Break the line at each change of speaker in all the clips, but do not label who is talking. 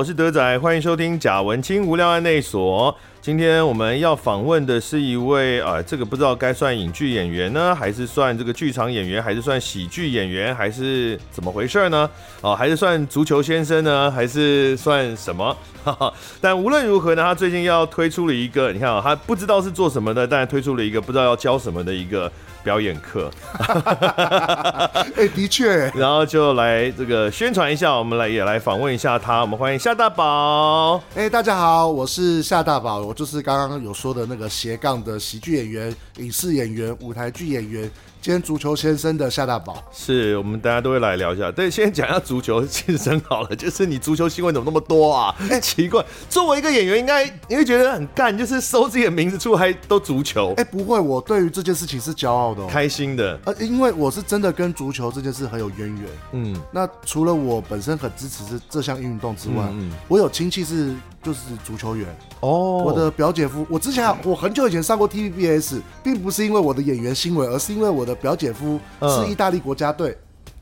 我是德仔，欢迎收听贾文清无聊案内所。今天我们要访问的是一位啊，这个不知道该算影剧演员呢，还是算这个剧场演员，还是算喜剧演员，还是怎么回事呢？哦，还是算足球先生呢，还是算什么？哈哈，但无论如何呢，他最近要推出了一个，你看啊，他不知道是做什么的，但推出了一个不知道要教什么的一个。表演课，
哎，的确，
然后就来这个宣传一下，我们来也来访问一下他，我们欢迎夏大宝。
哎，大家好，我是夏大宝，我就是刚刚有说的那个斜杠的喜剧演员、影视演员、舞台剧演员。今天足球先生的夏大宝，
是我们大家都会来聊一下。对，先讲一下足球先生好了，就是你足球新闻怎么那么多啊？哎，奇怪，作为一个演员，应该你会觉得很干，就是搜自己的名字出来都足球。
哎，不会，我对于这件事情是骄傲的，
开心的。
呃，因为我是真的跟足球这件事很有渊源。嗯，那除了我本身很支持这这项运动之外，嗯，我有亲戚是。就是足球员哦，我的表姐夫，我之前我很久以前上过 TVBS，并不是因为我的演员新闻，而是因为我的表姐夫是意大利国家队。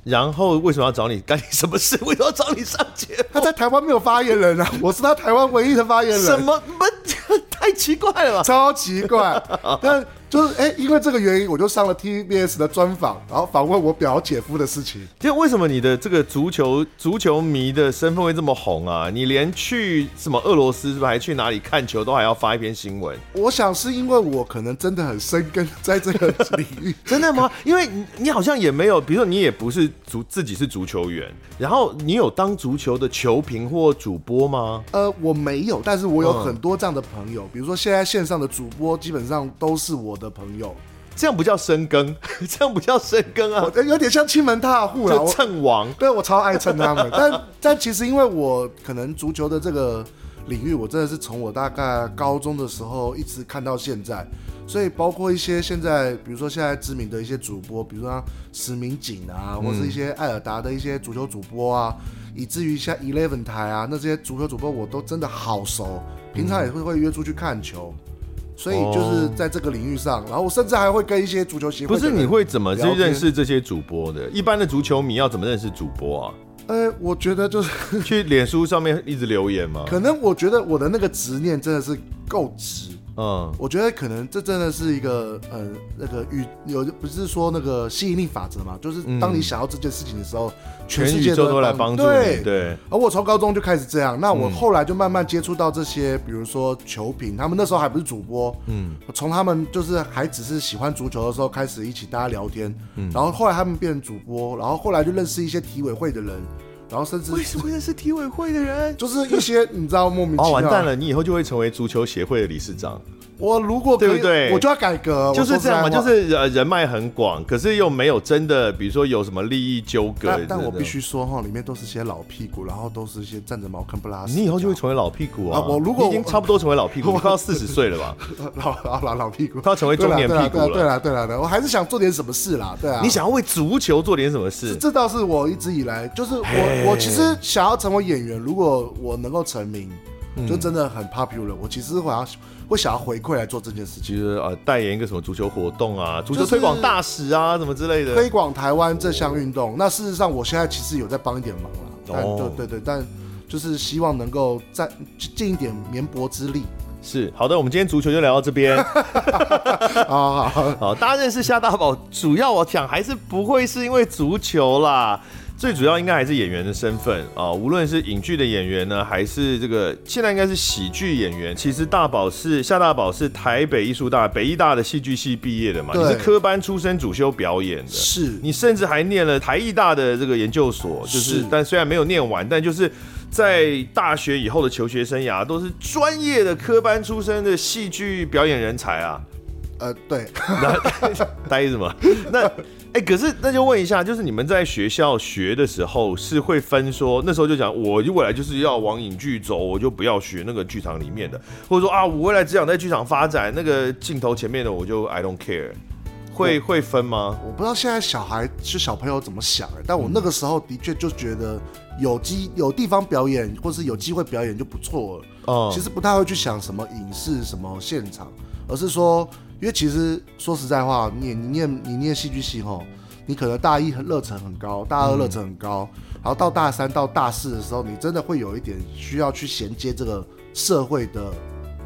然后为什么要找你？干你什么事？为什么要找你上节目？
他在台湾没有发言人啊，我是他台湾唯一的发言人。
什么？太奇怪了吧？
超奇怪，但。就是哎、欸，因为这个原因，我就上了 TBS 的专访，然后访问我表姐夫的事情。
就为什么你的这个足球足球迷的身份会这么红啊？你连去什么俄罗斯是不是还去哪里看球都还要发一篇新闻？
我想是因为我可能真的很深根在这个领域。
真的吗？因为你你好像也没有，比如说你也不是足自己是足球员，然后你有当足球的球评或主播吗？
呃，我没有，但是我有很多这样的朋友，嗯、比如说现在线上的主播基本上都是我的朋友，
这样不叫深耕，这样不叫深耕啊，
有点像亲门踏户了，
蹭王。
对，我超爱蹭他们，但但其实因为我可能足球的这个领域，我真的是从我大概高中的时候一直看到现在，所以包括一些现在，比如说现在知名的一些主播，比如说石明景啊，或是一些艾尔达的一些足球主播啊，以至于像 Eleven 台啊，那些足球主播我都真的好熟，平常也会会约出去看球。所以就是在这个领域上，然后我甚至还会跟一些足球协会。
不是，你会怎么去认识这些主播的？一般的足球迷要怎么认识主播啊？
呃，我觉得就是
去脸书上面一直留言嘛。
可能我觉得我的那个执念真的是够直。嗯，我觉得可能这真的是一个呃，那个与有不是说那个吸引力法则嘛？就是当你想要这件事情的时候，嗯、全世界都，
都来帮助你。
对
对。
而我从高中就开始这样，那我后来就慢慢接触到这些，比如说球评，他们那时候还不是主播，嗯，从他们就是还只是喜欢足球的时候开始一起大家聊天，嗯，然后后来他们变成主播，然后后来就认识一些体委会的人。然后甚至
为什么认识体委会的人？
就是一些你知道莫名其妙。
哦，完蛋了！你以后就会成为足球协会的理事长。
我如果
对不对？
我就要改革，
就是这样嘛，就是呃人脉很广，可是又没有真的，比如说有什么利益纠葛。
但但我必须说哈，里面都是些老屁股，然后都是一些站着茅坑不拉屎。
你以后就会成为老屁股啊！
我如果
已经差不多成为老屁股，我快要四十岁了吧？
老老老老屁股，
他要成为中年屁股了。
对了对了对，我还是想做点什么事啦。对啊，
你想要为足球做点什么事？
这倒是我一直以来就是我我其实想要成为演员，如果我能够成名，就真的很 popular。我其实会要。会想要回馈来做这件事情，
就是呃代言一个什么足球活动啊，足球推广大使啊，什么之类的，
推广台湾这项运动。那事实上，我现在其实有在帮一点忙啦，但对对对，但就是希望能够再尽一点绵薄之力。
是好的，我们今天足球就聊到这边。
好好好，
好，大家认识夏大宝，主要我讲还是不会是因为足球啦。最主要应该还是演员的身份啊，无论是影剧的演员呢，还是这个现在应该是喜剧演员。其实大宝是夏大宝是台北艺术大北艺大的戏剧系毕业的嘛，你是科班出身，主修表演的，
是
你甚至还念了台艺大的这个研究所，就是，是但虽然没有念完，但就是在大学以后的求学生涯都是专业的科班出身的戏剧表演人才啊。
呃，对，
呆什么？那哎、欸，可是那就问一下，就是你们在学校学的时候是会分说，那时候就讲，我未来就是要往影剧走，我就不要学那个剧场里面的，或者说啊，我未来只想在剧场发展，那个镜头前面的我就 I don't care，会会分吗？
我不知道现在小孩是小朋友怎么想哎，但我那个时候的确就觉得有机有地方表演，或是有机会表演就不错了。哦、嗯，其实不太会去想什么影视什么现场，而是说。因为其实说实在话，你你念你念戏剧系吼，你可能大一热忱很高，大二热忱很高，嗯，然后到大三到大四的时候，你真的会有一点需要去衔接这个社会的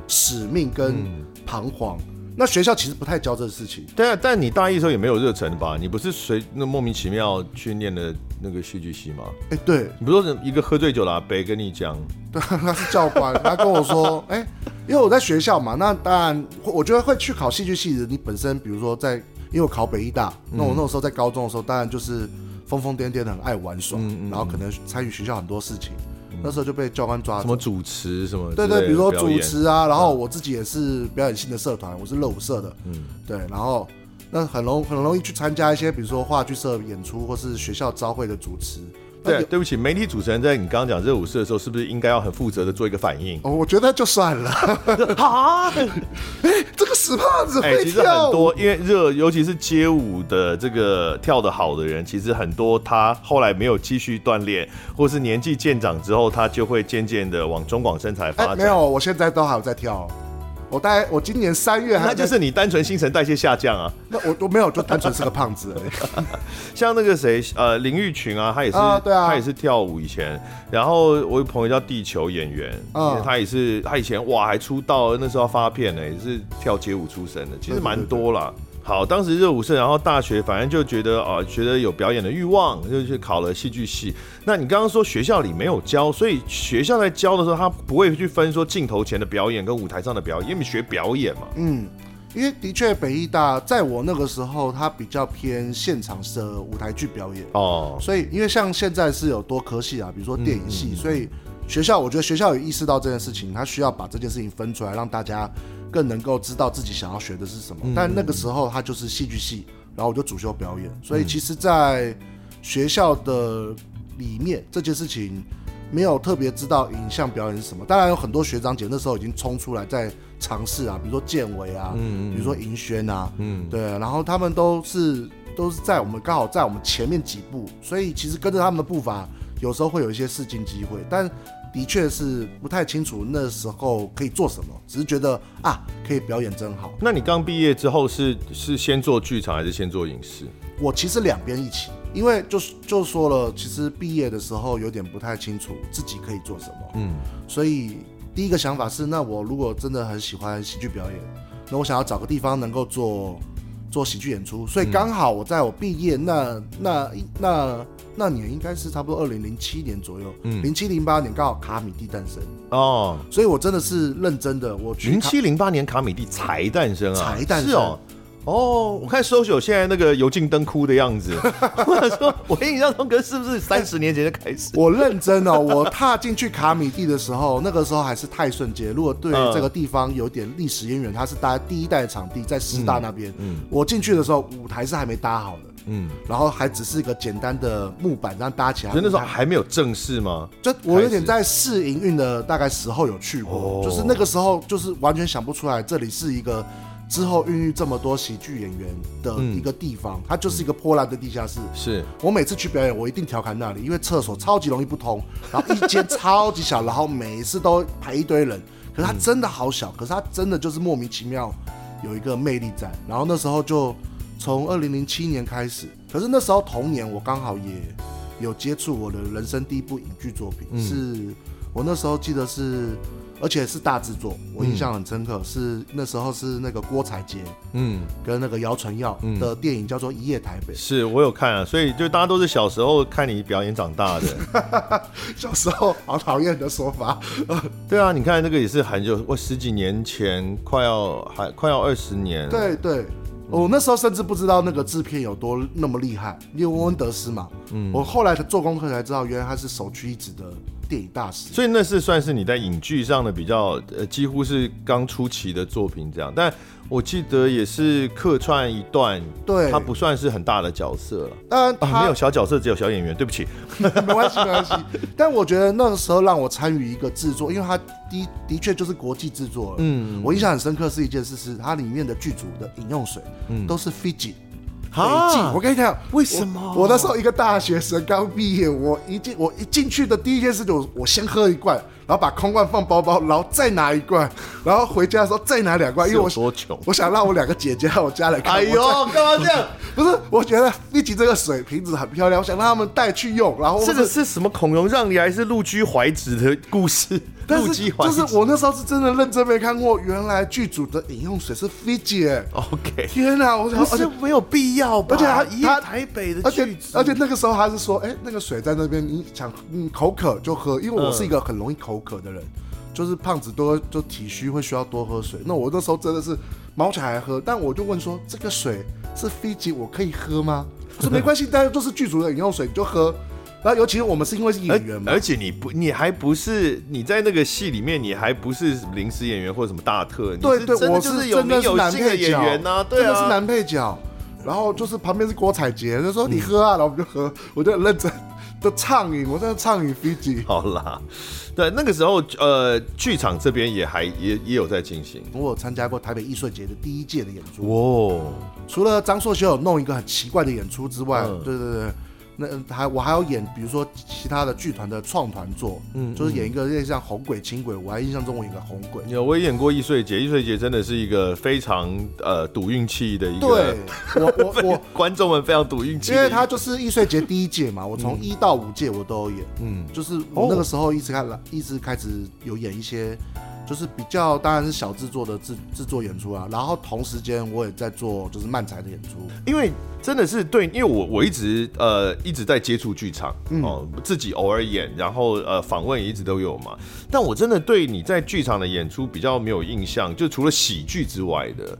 使命跟彷徨。嗯那学校其实不太教这个事情。
对啊，但你大一的时候也没有热忱吧？你不是随那莫名其妙去念的那个戏剧系吗？
哎、欸，对，
你不是一个喝醉酒了阿伯跟你讲？
对，他是教官，他跟我说，哎、欸，因为我在学校嘛，那当然，我觉得会去考戏剧系的，你本身比如说在，因为我考北艺大，那我那个时候在高中的时候，当然就是疯疯癫癫的，很爱玩耍，嗯嗯，然后可能参与学校很多事情。那时候就被教官抓，
什么主持什么？
对对，比如说主持啊，然后我自己也是表演性的社团，我是热舞社的，嗯，对，然后那很容很容易去参加一些，比如说话剧社演出或是学校招会的主持。
对，对不起，媒体主持人在你刚刚讲热舞社的时候，是不是应该要很负责的做一个反应？
哦，我觉得就算了。啊，哎，这个死胖子会跳舞。哎，其实
很多，因为热，尤其是街舞的这个跳得好的人，其实很多他后来没有继续锻炼，或是年纪渐长之后，他就会渐渐的往中广身材发展。
没有，我现在都还有在跳。我大概我今年三月还，
那就是你单纯新陈代谢下降啊。
那我都没有，就单纯是个胖子而已。
像那个谁，呃，林玉群啊，他也是，啊对啊，他也是跳舞以前。然后我有朋友叫地球演员，嗯、他也是，他以前哇还出道，那时候发片呢，也是跳街舞出身的，其实蛮多啦。好，当时热舞社，然后大学反正就觉得啊，觉得有表演的欲望，就去考了戏剧系。那你刚刚说学校里没有教，所以学校在教的时候，他不会去分说镜头前的表演跟舞台上的表演，因为你学表演嘛。
嗯，因为的确北艺大在我那个时候，它比较偏现场的舞台剧表演哦。所以因为像现在是有多科系啊，比如说电影系，嗯嗯、所以学校我觉得学校有意识到这件事情，他需要把这件事情分出来，让大家。更能够知道自己想要学的是什么，嗯、但那个时候他就是戏剧系，然后我就主修表演，所以其实，在学校的里面这件事情没有特别知道影像表演是什么。当然有很多学长姐那时候已经冲出来在尝试啊，比如说建伟啊，嗯，比如说银轩啊，嗯，对，然后他们都是都是在我们刚好在我们前面几步，所以其实跟着他们的步伐，有时候会有一些试镜机会，但。的确是不太清楚那时候可以做什么，只是觉得啊，可以表演真好。
那你刚毕业之后是是先做剧场还是先做影视？
我其实两边一起，因为就就说了，其实毕业的时候有点不太清楚自己可以做什么，嗯，所以第一个想法是，那我如果真的很喜欢喜剧表演，那我想要找个地方能够做做喜剧演出，所以刚好我在我毕业那那那。那那年应该是差不多二零零七年左右，嗯，零七零八年刚好卡米蒂诞生。哦，所以我真的是认真的，我
零七零八年卡米蒂才诞生啊，
才诞生，
是哦，哦，我看 social 现在那个油尽灯枯的样子，或者说我印象中，哥是不是三十年前就开始？
我认真哦，我踏进去卡米蒂的时候，那个时候还是泰顺街，如果对这个地方有点历史渊源，它是搭第一代的场地在师大那边，嗯，嗯，我进去的时候舞台是还没搭好的。嗯，然后还只是一个简单的木板这样搭起来，
那时候还没有正式吗？
就我有点在试营运的大概时候有去过，哦，就是那个时候就是完全想不出来这里是一个之后孕育这么多喜剧演员的一个地方，嗯，它就是一个破烂的地下室。
是。
我每次去表演，我一定调侃那里，因为厕所超级容易不通，然后一间超级小，然后每一次都排一堆人，可是它真的好小，可是它真的就是莫名其妙有一个魅力在，然后那时候就。从二零零七年开始，可是那时候同年我刚好也有接触我的人生第一部影剧作品，嗯、是我那时候记得是。而且是大制作，我印象很深刻，嗯、是那时候是那个郭采洁，嗯，跟那个姚淳耀的电影叫做《一夜台北》，
是我有看啊，所以就大家都是小时候看你表演长大的，
小时候好讨厌的说法，
对啊，你看那个也是很久，我十几年前，快要还快要二十年，
对对。我那时候甚至不知道那个制片有多那么厉害，因为温恩德斯嘛。嗯，我后来做功课才知道，原来他是首屈一指的电影大师。
所以那是算是你在影剧上的比较呃，几乎是刚出期的作品这样。但我记得也是客串一段，
对，
他不算是很大的角色了。
当然
没有小角色，只有小演员。对不起，
没关系，没关系。但我觉得那个时候让我参与一个制作，因为他的的确就是国际制作了。嗯，我印象很深刻是一件事，是它里面的剧组的饮用水，嗯，都是 Fiji。啊！我跟你讲，
为什么？
我那时候一个大学生刚毕业，我一进我一进去的第一件事就我先喝一罐，然后把空罐放包包，然后再拿一罐，然后回家的时候再拿两罐，因为我
多穷，
我想让我两个姐姐和我家来看。
哎呦，干嘛这样？
不是，我觉得立即这个水瓶子很漂亮，我想让他们带去用。然后
这个是什么孔融让梨还是陆居怀子的故事？
但是就是我那时候是真的认真没看过，原来剧组的饮用水是 Fiji。
OK，
天哪，我想
而且没有必要吧？
而且他他
台北的，
而且而且那个时候他是说，哎，那个水在那边，你想嗯口渴就喝，因为我是一个很容易口渴的人，就是胖子多就体虚会需要多喝水。那我那时候真的是毛起来喝，但我就问说，这个水是 Fiji，我可以喝吗？我说没 关系，大家都是剧组的饮用水，你就喝。然后，尤其是我们是因为是演员嘛，
而且你不，你还不是你在那个戏里面，你还不是临时演员或者什么大特，
对对，
我是有名有姓的演员呐，对啊，
真的是男配角。然后就是旁边是郭采洁，就说你喝啊，然后我们就喝，我就很认真的畅饮，我在畅饮 Fiji。
好啦，对，那个时候呃，剧场这边也还也也有在进行。
我有参加过台北艺术节的第一届的演出。哦，除了张硕修有弄一个很奇怪的演出之外，对对对。那还我还要演，比如说其他的剧团的创团作，嗯，就是演一个有点像红鬼、青鬼。我还印象中我演个红鬼。
有，我也演过易碎节，易碎节真的是一个非常呃赌运气的一个。
对，我我我
观众们非常赌运气，
因为他就是易碎节第一届嘛，我从一到五届我都有演，嗯，就是我那个时候一直开了，一直开始有演一些。就是比较当然是小制作的制制作演出啊，然后同时间我也在做就是漫才的演出，
因为真的是对，因为我我一直呃一直在接触剧场哦，嗯、自己偶尔演，然后呃访问也一直都有嘛，但我真的对你在剧场的演出比较没有印象，就除了喜剧之外的。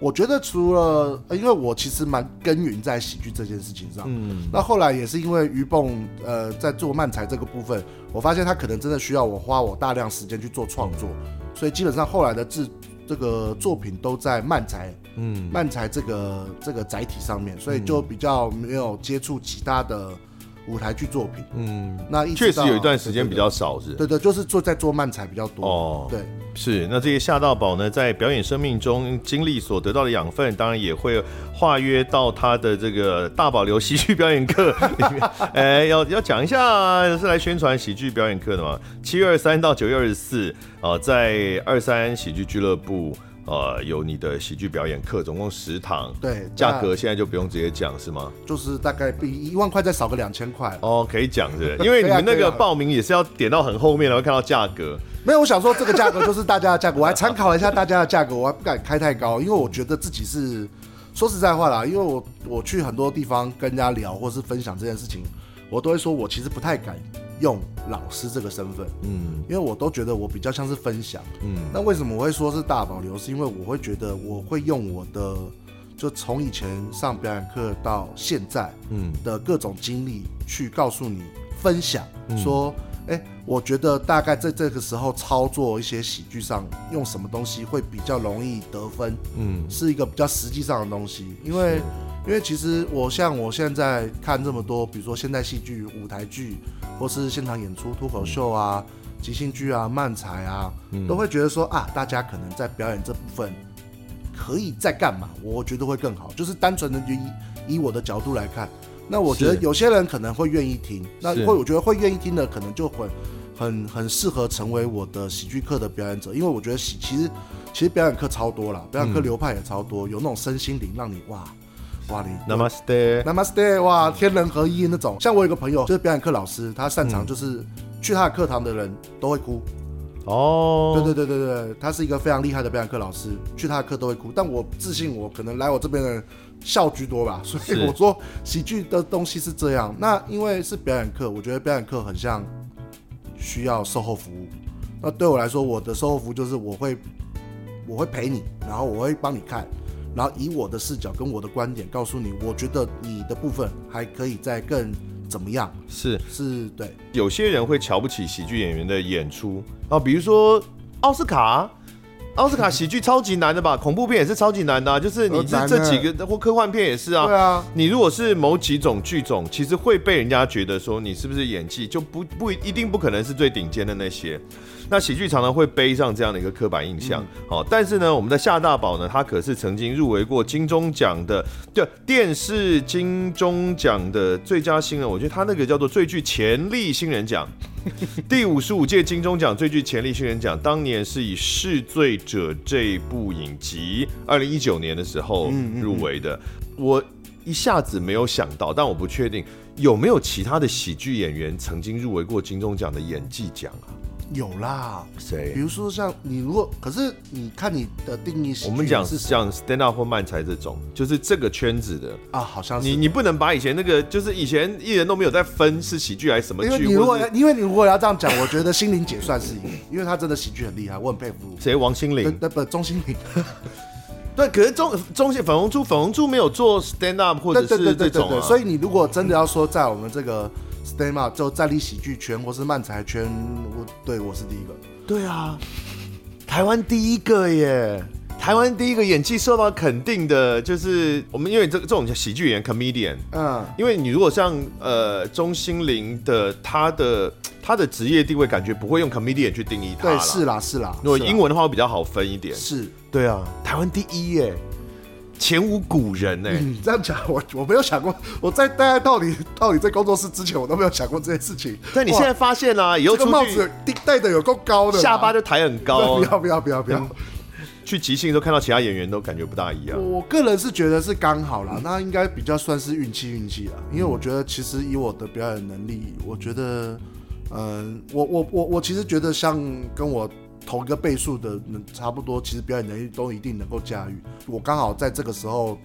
我觉得除了，因为我其实蛮耕耘在喜剧这件事情上，嗯，那后来也是因为于蹦，呃，在做漫才这个部分，我发现他可能真的需要我花我大量时间去做创作，所以基本上后来的制这个作品都在漫才，嗯，漫才这个这个载体上面，所以就比较没有接触其他的。舞台剧作品，嗯，那
确实有一段时间比较少，是，
对对，就是做在做漫才比较多哦，对，
是。那这些夏道宝呢，在表演生命中经历所得到的养分，当然也会化约到他的这个大保留喜剧表演课 里面。哎，要要讲一下，是来宣传喜剧表演课的嘛？七月二十三到九月二十四，啊，在二三喜剧俱乐部。呃，有你的喜剧表演课，总共十堂。
对，
价格现在就不用直接讲是吗？
就是大概比一万块再少个两千块。
哦，可以讲是，是，因为你们那个报名也是要点到很后面，然后看到价格。
没有，我想说这个价格就是大家的价格，我还参考了一下大家的价格，我还不敢开太高，因为我觉得自己是说实在话啦，因为我我去很多地方跟人家聊或是分享这件事情，我都会说我其实不太敢。用老师这个身份，嗯，因为我都觉得我比较像是分享，嗯，那为什么我会说是大保留？是因为我会觉得我会用我的，就从以前上表演课到现在，嗯。的各种经历去告诉你分享，说，哎，我觉得大概在这个时候操作一些喜剧上用什么东西会比较容易得分，嗯，是一个比较实际上的东西，因为。因为其实我像我现在看这么多，比如说现代戏剧、舞台剧，或是现场演出、脱口秀啊、即兴剧啊、漫才啊，都会觉得说啊，大家可能在表演这部分可以再干嘛？我觉得会更好。就是单纯的就以以我的角度来看，那我觉得有些人可能会愿意听，那会我觉得会愿意听的，可能就会很很适合成为我的喜剧课的表演者，因为我觉得喜其实其实表演课超多啦，表演课流派也超多，有那种身心灵让你哇。哇，你
Namaste，Namaste，
哇，天人合一那种。像我有个朋友，就是表演课老师，他擅长就是去他的课堂的人都会哭。
哦，
对对对对对，他是一个非常厉害的表演课老师，去他的课都会哭。但我自信，我可能来我这边的人笑居多吧，所以我说喜剧的东西是这样。那因为是表演课，我觉得表演课很像需要售后服务。那对我来说，我的售后服务就是我会我会陪你，然后我会帮你看，然后以我的视角跟我的观点告诉你，我觉得你的部分还可以再更。怎么样？
是
是，对。
有些人会瞧不起喜剧演员的演出啊，比如说奥斯卡，奥斯卡喜剧超级难的吧？恐怖片也是超级难的啊，就是你这这几个或科幻片也是啊。
对啊，
你如果是某几种剧种，其实会被人家觉得说你是不是演技就不不一定不可能是最顶尖的那些。那喜剧常常会背上这样的一个刻板印象，好、嗯，但是呢，我们的夏大宝呢，他可是曾经入围过金钟奖的，就，电视金钟奖的最佳新人，我觉得他那个叫做最具潜力新人奖，第五十五届金钟奖最具潜力新人奖，当年是以《试罪者》这部影集，二零一九年的时候入围的，我一下子没有想到，但我不确定有没有其他的喜剧演员曾经入围过金钟奖的演技奖啊。
有啦，
谁？
比如说像你，如果可是你看你的定义是，
我们讲是像 stand up 或漫才这种，就是这个圈子的
啊，好像是
你你不能把以前那个，就是以前艺人都没有在分是喜剧还是什么剧。
因为你如果因为你如果要这样讲，我觉得心灵姐算是一个，因为他真的喜剧很厉害，我很佩服。
谁？王心凌？
不，钟心凌。
对，可是中中线粉红猪，粉红猪没有做 stand up 或者是这种、
所以你如果真的要说在我们这个。Stand up 就站立喜剧圈或是漫才圈，我对我是第一个。
对啊，台湾第一个耶！台湾第一个演技受到肯定的，就是我们因为这这种叫喜剧演员 comedian。嗯，因为你如果像呃钟欣凌的，他的他的职业地位，感觉不会用 comedian 去定义他。
对，是啦是啦。
如果英文的话，会比较好分一点。
是，
对啊，台湾第一耶！前无古人呢、欸？
你、嗯、这样讲，我我没有想过。我在待在到底到底在工作室之前，我都没有想过这件事情。
但你现在发现啦、啊，以后出去、这个、帽子
戴的有够高的，
下巴就抬很高。
不要不要不要不要！
去即兴的时候看到其他演员都感觉不大一样。
我个人是觉得是刚好啦，那应该比较算是运气运气啦。因为我觉得其实以我的表演能力，我觉得，嗯，我我我我其实觉得像跟我。同一个倍数的能差不多，其实表演能力都一定能够驾驭。我刚好在这个时候，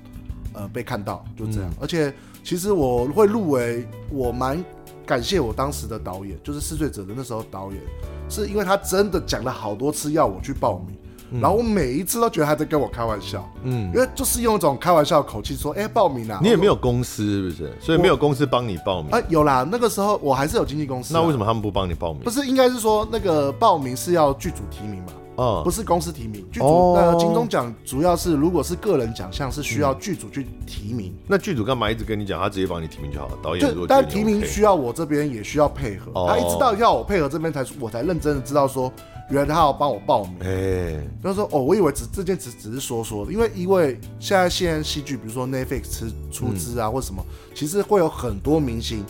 呃，被看到，就这样。嗯、而且，其实我会入围，我蛮感谢我当时的导演，就是《嗜罪者》的那时候导演，是因为他真的讲了好多次要我去报名。然后我每一次都觉得他在跟我开玩笑，嗯，因为就是用一种开玩笑的口气说，哎，报名啊。
你也没有公司是不是？所以没有公司帮你报名。
哎，有啦，那个时候我还是有经纪公司。
那为什么他们不帮你报名？
不是，应该是说那个报名是要剧组提名嘛？嗯，不是公司提名。剧组呃，金钟奖主要是如果是个人奖项是需要剧组去提名。
那剧组干嘛一直跟你讲，他直接帮你提名就好了？导演
但提名需要我这边也需要配合，他一直到要我配合这边才我才认真的知道说。原来他要帮我报名，哎、欸，他说哦，我以为只这件只只是说说的，因为因为现在现在戏剧，比如说 Netflix 出出资啊，嗯、或什么，其实会有很多明星，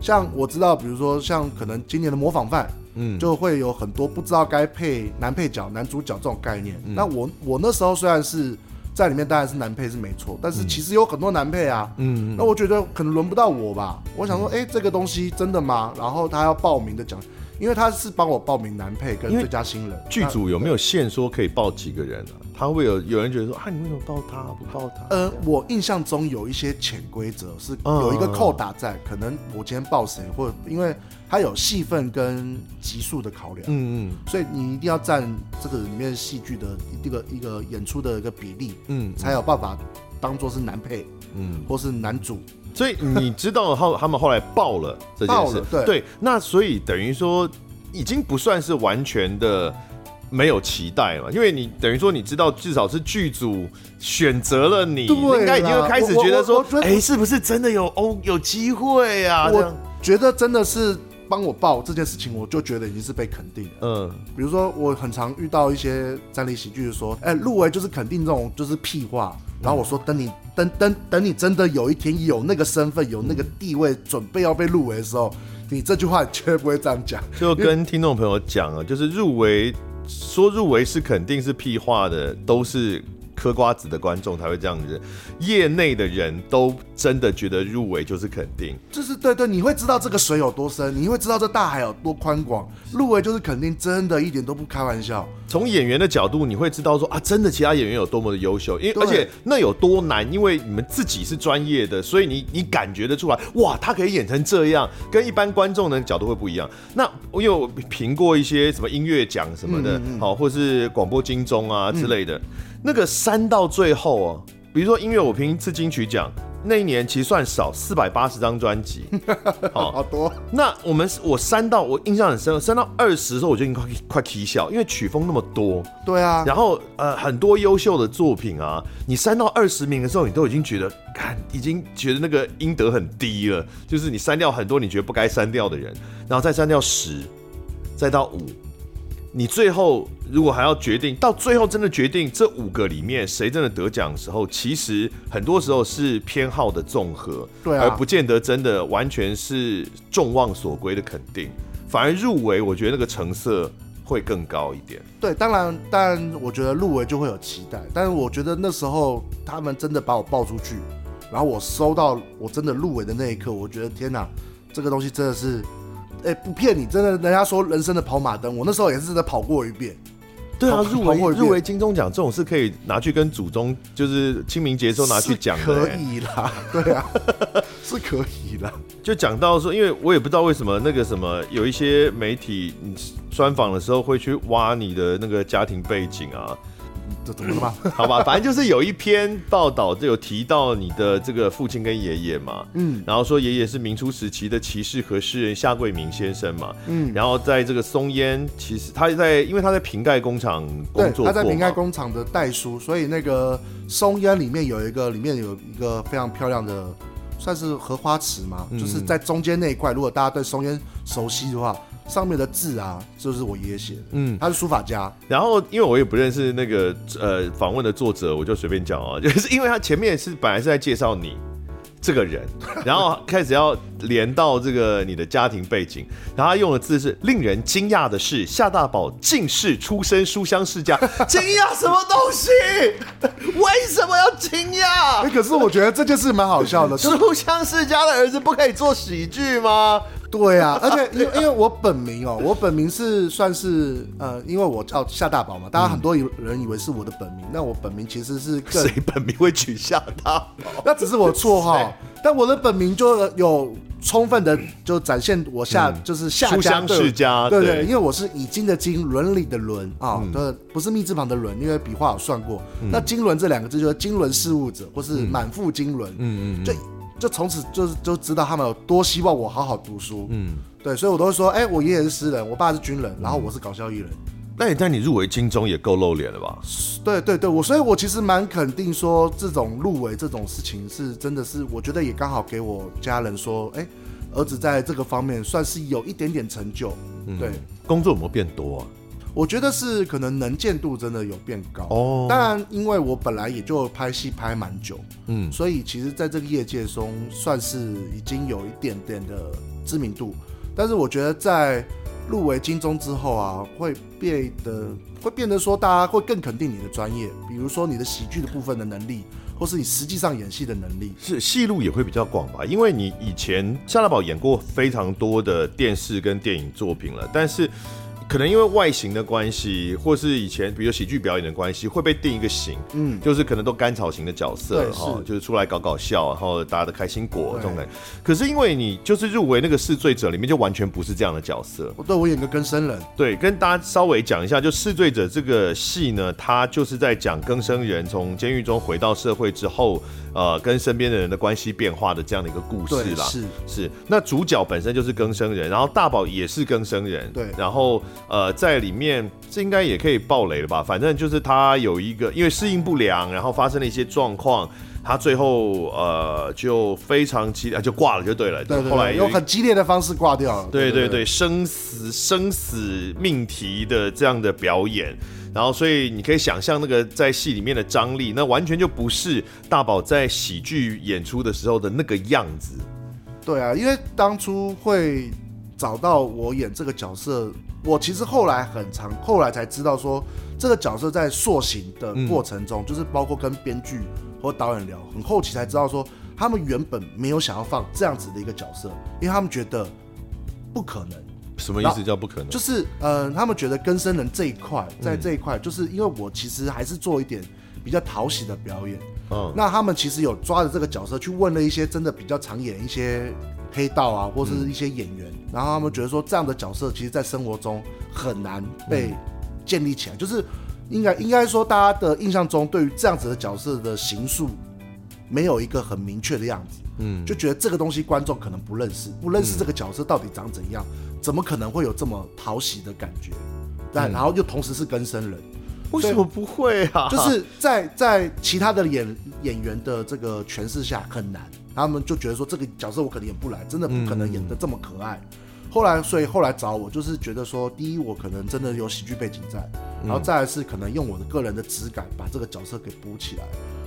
像我知道，比如说像可能今年的模仿犯，嗯，就会有很多不知道该配男配角、男主角这种概念。嗯、那我我那时候虽然是在里面，当然是男配是没错，但是其实有很多男配啊，嗯，那我觉得可能轮不到我吧。我想说，哎、欸，这个东西真的吗？然后他要报名的奖。因为他是帮我报名男配跟最佳新人，
剧组有没有限说可以报几个人啊？他会有有人觉得说啊，你为什么报他不报他？
呃，我印象中有一些潜规则是有一个扣打在，可能我今天报谁，或者因为他有戏份跟集数的考量，嗯嗯，所以你一定要占这个里面戏剧的一个一个演出的一个比例，嗯，才有办法当做是男配，嗯，或是男主。
所以你知道后他们后来爆了这件事，
对，
对，那所以等于说已经不算是完全的没有期待了，因为你等于说你知道至少是剧组选择了你，应该已经会开始觉得说，哎、欸，是不是真的有哦有机会啊？
我觉得真的是帮我报这件事情，我就觉得已经是被肯定了。嗯，比如说我很常遇到一些站立喜剧说，哎、欸，入围就是肯定这种就是屁话。然后我说，等你等等等你真的有一天有那个身份有那个地位，准备要被入围的时候，你这句话绝对不会这样讲。
就跟听众朋友讲啊，就是入围说入围是肯定是屁话的，都是嗑瓜子的观众才会这样子，业内的人都真的觉得入围就是肯定，
就是对对，你会知道这个水有多深，你会知道这大海有多宽广，入围就是肯定，真的一点都不开玩笑。
从演员的角度，你会知道说啊，真的其他演员有多么的优秀，因为而且那有多难，因为你们自己是专业的，所以你你感觉得出来，哇，他可以演成这样，跟一般观众的角度会不一样。那我有评过一些什么音乐奖什么的，好、嗯嗯嗯，或是广播金钟啊之类的。嗯那个删到最后哦，比如说音乐，我评一次金曲奖，那一年其实算少，四百八十张专辑，
好多。
那我们我删到我印象很深，删到二十的时候我就已经快快啼笑，因为曲风那么多。
对啊。
然后呃很多优秀的作品啊，你删到二十名的时候，你都已经觉得，看已经觉得那个音德很低了，就是你删掉很多你觉得不该删掉的人，然后再删掉十，再到五。你最后如果还要决定，到最后真的决定这五个里面谁真的得奖的时候，其实很多时候是偏好的综合，
对啊，
而不见得真的完全是众望所归的肯定。反而入围，我觉得那个成色会更高一点。
对，当然，但，我觉得入围就会有期待，但是我觉得那时候他们真的把我抱出去，然后我收到我真的入围的那一刻，我觉得天哪，这个东西真的是。哎、欸，不骗你，真的，人家说人生的跑马灯，我那时候也是在跑过一遍。
对啊，入围入围金钟奖这种是可以拿去跟祖宗，就是清明节时候拿去讲的。
可以啦，对啊，是可以啦。
就讲到说，因为我也不知道为什么那个什么，有一些媒体专访的时候会去挖你的那个家庭背景啊。
这怎么了吗？
好吧，反正就是有一篇报道，就有提到你的这个父亲跟爷爷嘛，嗯，然后说爷爷是明初时期的骑士和诗人夏桂明先生嘛，嗯，然后在这个松烟，其实他在，因为他在瓶盖工厂工作，
他在瓶盖工厂的代书，所以那个松烟里面有一个，里面有一个非常漂亮的，算是荷花池嘛，嗯，就是在中间那一块，如果大家对松烟熟悉的话。上面的字啊，就是我爷爷写的。嗯，他是书法家。
然后，因为我也不认识那个呃访问的作者，我就随便讲啊，就是因为他前面是本来是在介绍你这个人，然后开始要连到这个你的家庭背景，然后他用的字是令人惊讶的是夏大宝竟是出身书香世家，惊讶什么东西？为什么要惊讶？
欸，可是我觉得这件事蛮好笑的，
书香世家的儿子不可以做喜剧吗？
对啊，而且因为因为我本名哦，我本名是算是呃，因为我叫夏大宝嘛，大家很多人以为是我的本名，那我本名其实是
谁本名会取夏大宝？
那只是我绰号，但我的本名就有充分的就展现我夏、嗯、就是夏
书香世家，
对对，对，因为我是以经的经，伦理的伦啊，对、嗯，不是密字旁的伦，因为笔画有算过，嗯、那经纶这两个字就是经纶事务者，或是满腹经纶，嗯嗯，嗯，就。就从此就是就知道他们有多希望我好好读书，嗯，对，所以我都会说，哎、欸，我爷爷是诗人，我爸是军人，然后我是搞笑艺人。
那你在你入围金钟也够露脸了吧？
对对对，我所以，我其实蛮肯定说，这种入围这种事情是真的是，我觉得也刚好给我家人说，哎、欸，儿子在这个方面算是有一点点成就。嗯、对，
工作有没有变多啊？
我觉得是可能能见度真的有变高哦。当然，因为我本来也就拍戏拍蛮久，嗯，所以其实在这个业界中算是已经有一点点的知名度。但是我觉得在入围金钟之后啊，会变得会变得说大家会更肯定你的专业，比如说你的喜剧的部分的能力，或是你实际上演戏的能力。
是戏路也会比较广吧？因为你以前夏大宝演过非常多的电视跟电影作品了，但是。可能因为外形的关系，或是以前比如喜剧表演的关系，会被定一个型，嗯，就是可能都甘草型的角色，哈，就是出来搞搞笑，然后大家的开心果这种感觉。可是因为你就是入围那个试罪者里面，就完全不是这样的角色。
对，我演个更生人。
对，跟大家稍微讲一下，就试罪者这个戏呢，它就是在讲更生人从监狱中回到社会之后，呃，跟身边的人的关系变化的这样的一个故事啦。是是。那主角本身就是更生人，然后大宝也是更生人，对，然后。呃，在里面这应该也可以爆雷了吧？反正就是他有一个，因为适应不良，然后发生了一些状况，他最后呃就非常激烈，就挂了就对了。对，对，对，后来
用很激烈的方式挂掉了。
对对对，生死生死命题的这样的表演，然后所以你可以想象那个在戏里面的张力，那完全就不是大宝在喜剧演出的时候的那个样子。
对啊，因为当初会。找到我演这个角色，我其实后来很长，后来才知道说这个角色在塑形的过程中，嗯、就是包括跟编剧或导演聊，很后期才知道说他们原本没有想要放这样子的一个角色，因为他们觉得不可能。
什么意思叫不可能？
就是呃，他们觉得更生人这一块，在这一块，就是因为我其实还是做一点比较讨喜的表演。嗯，那他们其实有抓着这个角色去问了一些真的比较常演一些黑道啊，或是一些演员，嗯、然后他们觉得说这样的角色其实，在生活中很难被建立起来，嗯、就是应该应该说大家的印象中，对于这样子的角色的形塑，没有一个很明确的样子。嗯，就觉得这个东西观众可能不认识，不认识这个角色到底长怎样，怎么可能会有这么讨喜的感觉？但然后又同时是更生人。
为什么不会啊？
就是在在其他的演演员的这个诠释下很难，他们就觉得说这个角色我可能演不来，真的不可能演得这么可爱。嗯、后来所以后来找我，就是觉得说，第一我可能真的有喜剧背景在，然后再来是可能用我的个人的质感把这个角色给补起来。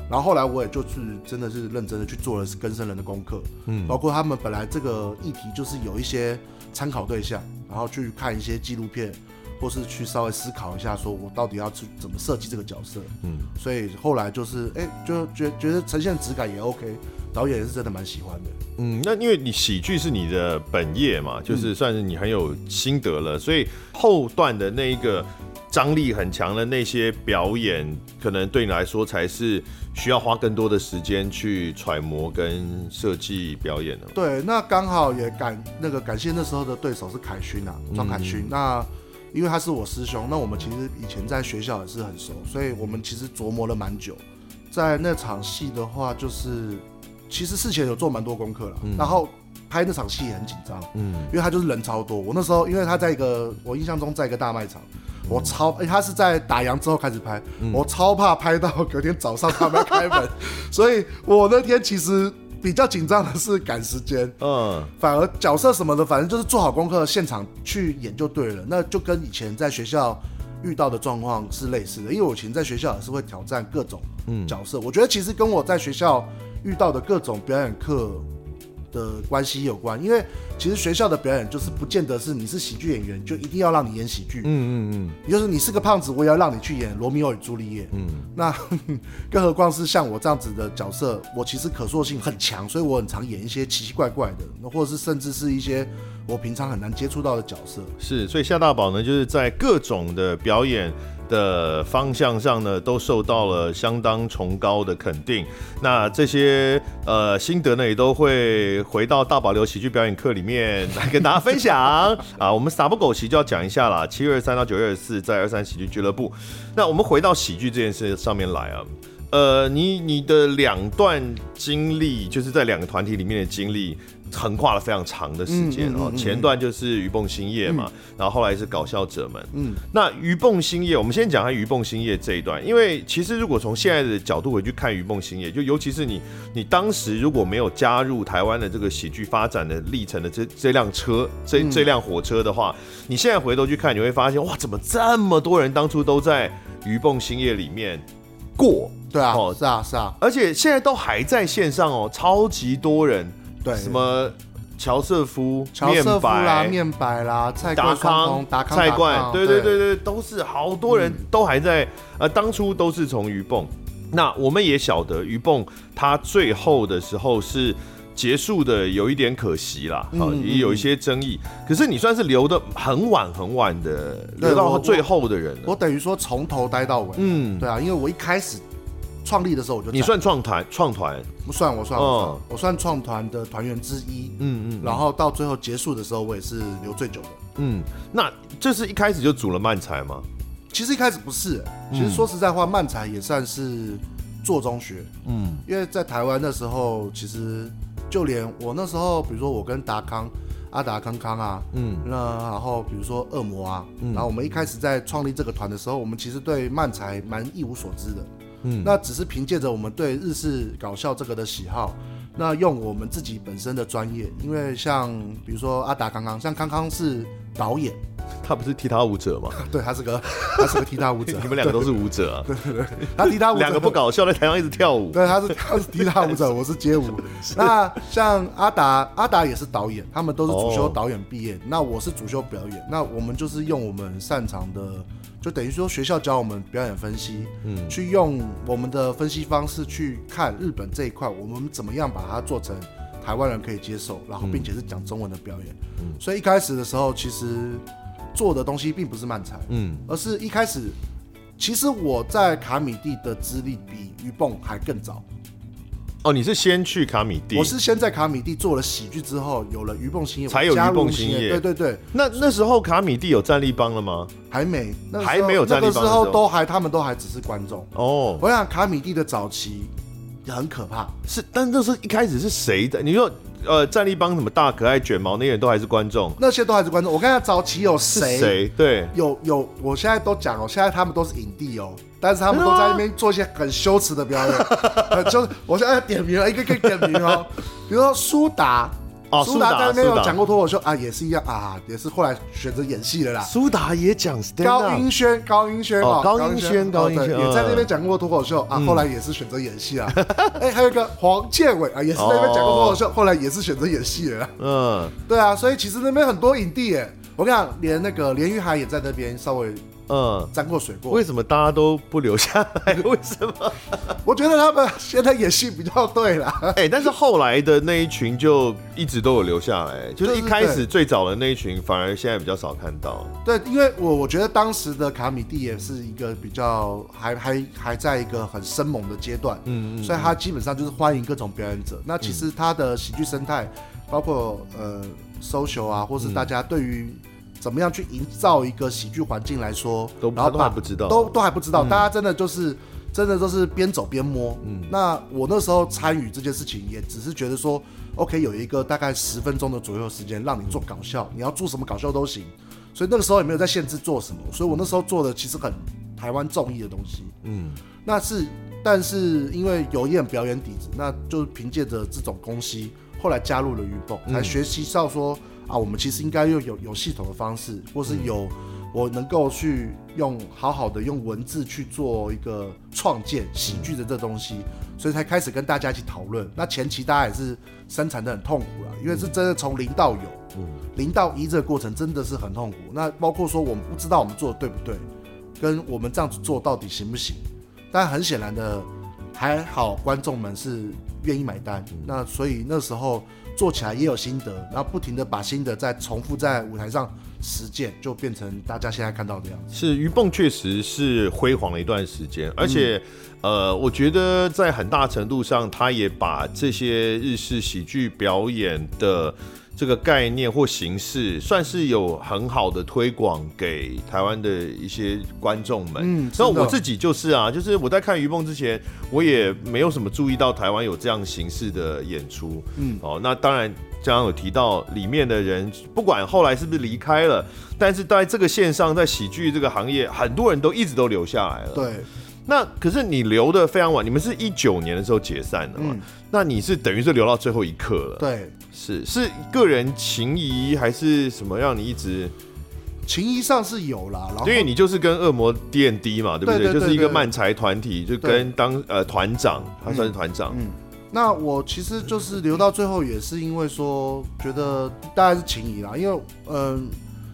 然后后来我也就是真的是认真的去做了是更生人的功课，嗯，包括他们本来这个议题就是有一些参考对象，然后去看一些纪录片。或是去稍微思考一下，说我到底要去怎么设计这个角色，嗯，所以后来就是，哎、欸，就觉觉得呈现质感也 OK，导演也是真的蛮喜欢的，
嗯，那因为你喜剧是你的本业嘛，就是算是你很有心得了，嗯、所以后段的那一个张力很强的那些表演，可能对你来说才是需要花更多的时间去揣摩跟设计表演的。
对，那刚好也感那个感谢那时候的对手是凯勋啊，张凯勋，嗯、那。因为他是我师兄，那我们其实以前在学校也是很熟，所以我们其实琢磨了蛮久。在那场戏的话，就是其实事前有做蛮多功课了，嗯、然后拍那场戏也很紧张，嗯，因为他就是人超多。我那时候因为他在一个，我印象中在一个大卖场，我超，哎，他是在打烊之后开始拍，嗯、我超怕拍到隔天早上他们要开门，所以我那天其实。比较紧张的是赶时间，嗯，反而角色什么的，反正就是做好功课，现场去演就对了。那就跟以前在学校遇到的状况是类似的，因为我以前在学校也是会挑战各种角色。嗯，我觉得其实跟我在学校遇到的各种表演课的关系有关，因为其实学校的表演就是不见得是你是喜剧演员就一定要让你演喜剧，嗯嗯嗯，也就是你是个胖子，我也要让你去演罗密欧与朱丽叶，嗯，那更何况是像我这样子的角色，我其实可塑性很强，所以我很常演一些奇奇怪怪的，那或者是甚至是一些我平常很难接触到的角色，
是，所以夏大宝呢，就是在各种的表演的方向上呢，都受到了相当崇高的肯定。那这些呃心得呢，也都会回到大保留喜剧表演课里面来跟大家分享啊。我们撒不狗席就要讲一下啦，七月二十三到九月二十四在二三喜剧俱乐部。那我们回到喜剧这件事上面来啊。呃，你你的两段经历，就是在两个团体里面的经历，横跨了非常长的时间哦。前段就是鱼蹦兴业嘛，嗯、然后后来是搞笑者们。嗯，那鱼蹦兴业，我们先讲下鱼蹦兴业这一段，因为其实如果从现在的角度回去看鱼蹦兴业，就尤其是你你当时如果没有加入台湾的这个喜剧发展的历程的这这辆车，这这辆火车的话，你现在回头去看，你会发现哇，怎么这么多人当初都在鱼蹦兴业里面过？
对啊，哦，是啊，是啊，
而且现在都还在线上哦，超级多人。对，什么乔瑟夫、
乔瑟夫啦、面白啦、蔡达康、达康、
蔡冠，对对对对，都是好多人都还在。呃，当初都是从鱼蹦，那我们也晓得鱼蹦，它最后的时候是结束的，有一点可惜啦，好，也有一些争议。可是你算是留的很晚很晚的，留到最后的人，
我等于说从头待到尾。嗯，对啊，因为我一开始。创立的时候我就，
你算创团创团
不算，我算我算，我算创团的团员之一，嗯嗯，然后到最后结束的时候，我也是留最久的，
嗯，那这是一开始就组了漫才吗？
其实一开始不是，其实说实在话，漫才也算是做中学，嗯，因为在台湾那时候，其实就连我那时候，比如说我跟达康、阿达康康啊，嗯，那然后比如说恶魔啊，然后我们一开始在创立这个团的时候，我们其实对漫才蛮一无所知的。嗯，那只是凭借着我们对日式搞笑这个的喜好，那用我们自己本身的专业，因为像比如说阿达康康，像康康是导演，
他不是踢踏舞者吗？
对，他是个他是个踢踏舞者。
你们两个都是舞者啊？
对对对，他踢踏舞，
两个不搞笑，在台上一直跳舞。
对，他是他是踢踏舞者，我是街舞。那像阿达，阿达也是导演，他们都是主修导演毕业。Oh. 那我是主修表演，那我们就是用我们擅长的，就等于说学校教我们表演分析，嗯，去用我们的分析方式去看日本这一块，我们怎么样把它做成台湾人可以接受，然后并且是讲中文的表演。嗯，所以一开始的时候，其实。做的东西并不是漫才，嗯，而是一开始，其实我在卡米蒂的资历比于蹦还更早。
哦，你是先去卡米蒂？
我是先在卡米蒂做了喜剧之后，有了鱼蹦星业，
才有鱼蹦星业。
对对对，
那那时候卡米蒂有战力帮了吗？
还没，
还没有战力帮。那
个时候都还，他们都还只是观众。哦，我想卡米蒂的早期也很可怕，
是，但那是一开始是谁的？你说。呃，战力帮什么大可爱卷毛那些人都还是观众，
那些都还是观众。我看下早期有谁？
谁？对，
有有，我现在都讲哦，现在他们都是影帝哦，但是他们都在那边做一些很羞耻的表演。就是我现在点名了，一个一个点名哦，比如说苏打。哦，苏达在那边有讲过脱口秀啊，也是一样啊，也是后来选择演戏的啦。
苏达也讲
高英轩，高英轩哦，
高英轩，高英轩
也在那边讲过脱口秀啊，后来也是选择演戏啊。哎，还有一个黄建伟啊，也是在那边讲过脱口秀，后来也是选择演戏了。嗯，对啊，所以其实那边很多影帝耶，我跟你讲，连那个连玉海也在那边稍微。嗯，沾过水过。
为什么大家都不留下来？为什么？
我觉得他们现在演戏比较对了。
哎，但是后来的那一群就一直都有留下来，就是一开始最早的那一群，反而现在比较少看到。
对，因为我我觉得当时的卡米蒂也是一个比较还还还在一个很生猛的阶段，嗯嗯，所以他基本上就是欢迎各种表演者。那其实他的喜剧生态，包括呃 social 啊，或是大家对于。怎么样去营造一个喜剧环境来说，
都然后都还不知道，
都都还不知道，嗯、大家真的就是真的都是边走边摸。嗯，那我那时候参与这件事情，也只是觉得说，OK，有一个大概十分钟的左右时间让你做搞笑，嗯、你要做什么搞笑都行。所以那个时候也没有在限制做什么，所以我那时候做的其实很台湾综艺的东西。嗯，那是，但是因为有一点表演底子，那就凭借着这种东西，后来加入了鱼蹦，才学习到说。啊，我们其实应该用有有系统的方式，或是有我能够去用好好的用文字去做一个创建喜剧的这东西，所以才开始跟大家一起讨论。那前期大家也是生产的很痛苦了，因为是真的从零到有，零到一这个过程真的是很痛苦。那包括说我们不知道我们做的对不对，跟我们这样子做到底行不行？但很显然的还好，观众们是愿意买单。那所以那时候。做起来也有心得，然后不停的把心得再重复在舞台上实践，就变成大家现在看到的样子。
是鱼蹦确实是辉煌了一段时间，而且，嗯、呃，我觉得在很大程度上，他也把这些日式喜剧表演的。这个概念或形式算是有很好的推广给台湾的一些观众们。嗯，然后我自己就是啊，就是我在看鱼梦之前，我也没有什么注意到台湾有这样形式的演出。嗯，哦，那当然刚刚有提到里面的人，不管后来是不是离开了，但是在这个线上，在喜剧这个行业，很多人都一直都留下来了。
对。
那可是你留的非常晚，你们是一九年的时候解散的嘛？嗯、那你是等于是留到最后一刻了。
对，
是是个人情谊还是什么让你一直？
情谊上是有啦，然后
因为你就是跟恶魔 DND 嘛，对不对？对对对对，就是一个漫才团体，就跟当呃团长，他算是团长嗯。嗯，
那我其实就是留到最后也是因为说觉得大概是情谊啦，因为嗯。呃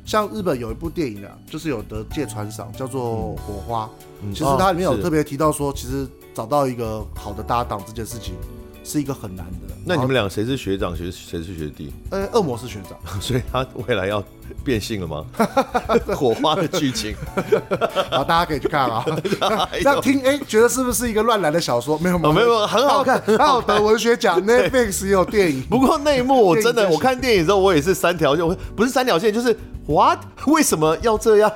像日本有一部电影啊，就是有得芥川赏，叫做《火花》。嗯、其实它里面有特别提到说，其实找到一个好的搭档这件事情是一个很难的。
那你们俩谁是学长，谁谁是学弟？
呃，恶魔是学长，
所以他未来要变性了吗？火花的剧情，
好，大家可以去看啊。这样听，哎，觉得是不是一个乱来的小说？没有，没有，
没有，很好看，
很好得文学奖。Netflix 也有电影，
不过内幕我真的，我看电影之后，我也是三条线，不是三条线，就是 What？为什么要这样？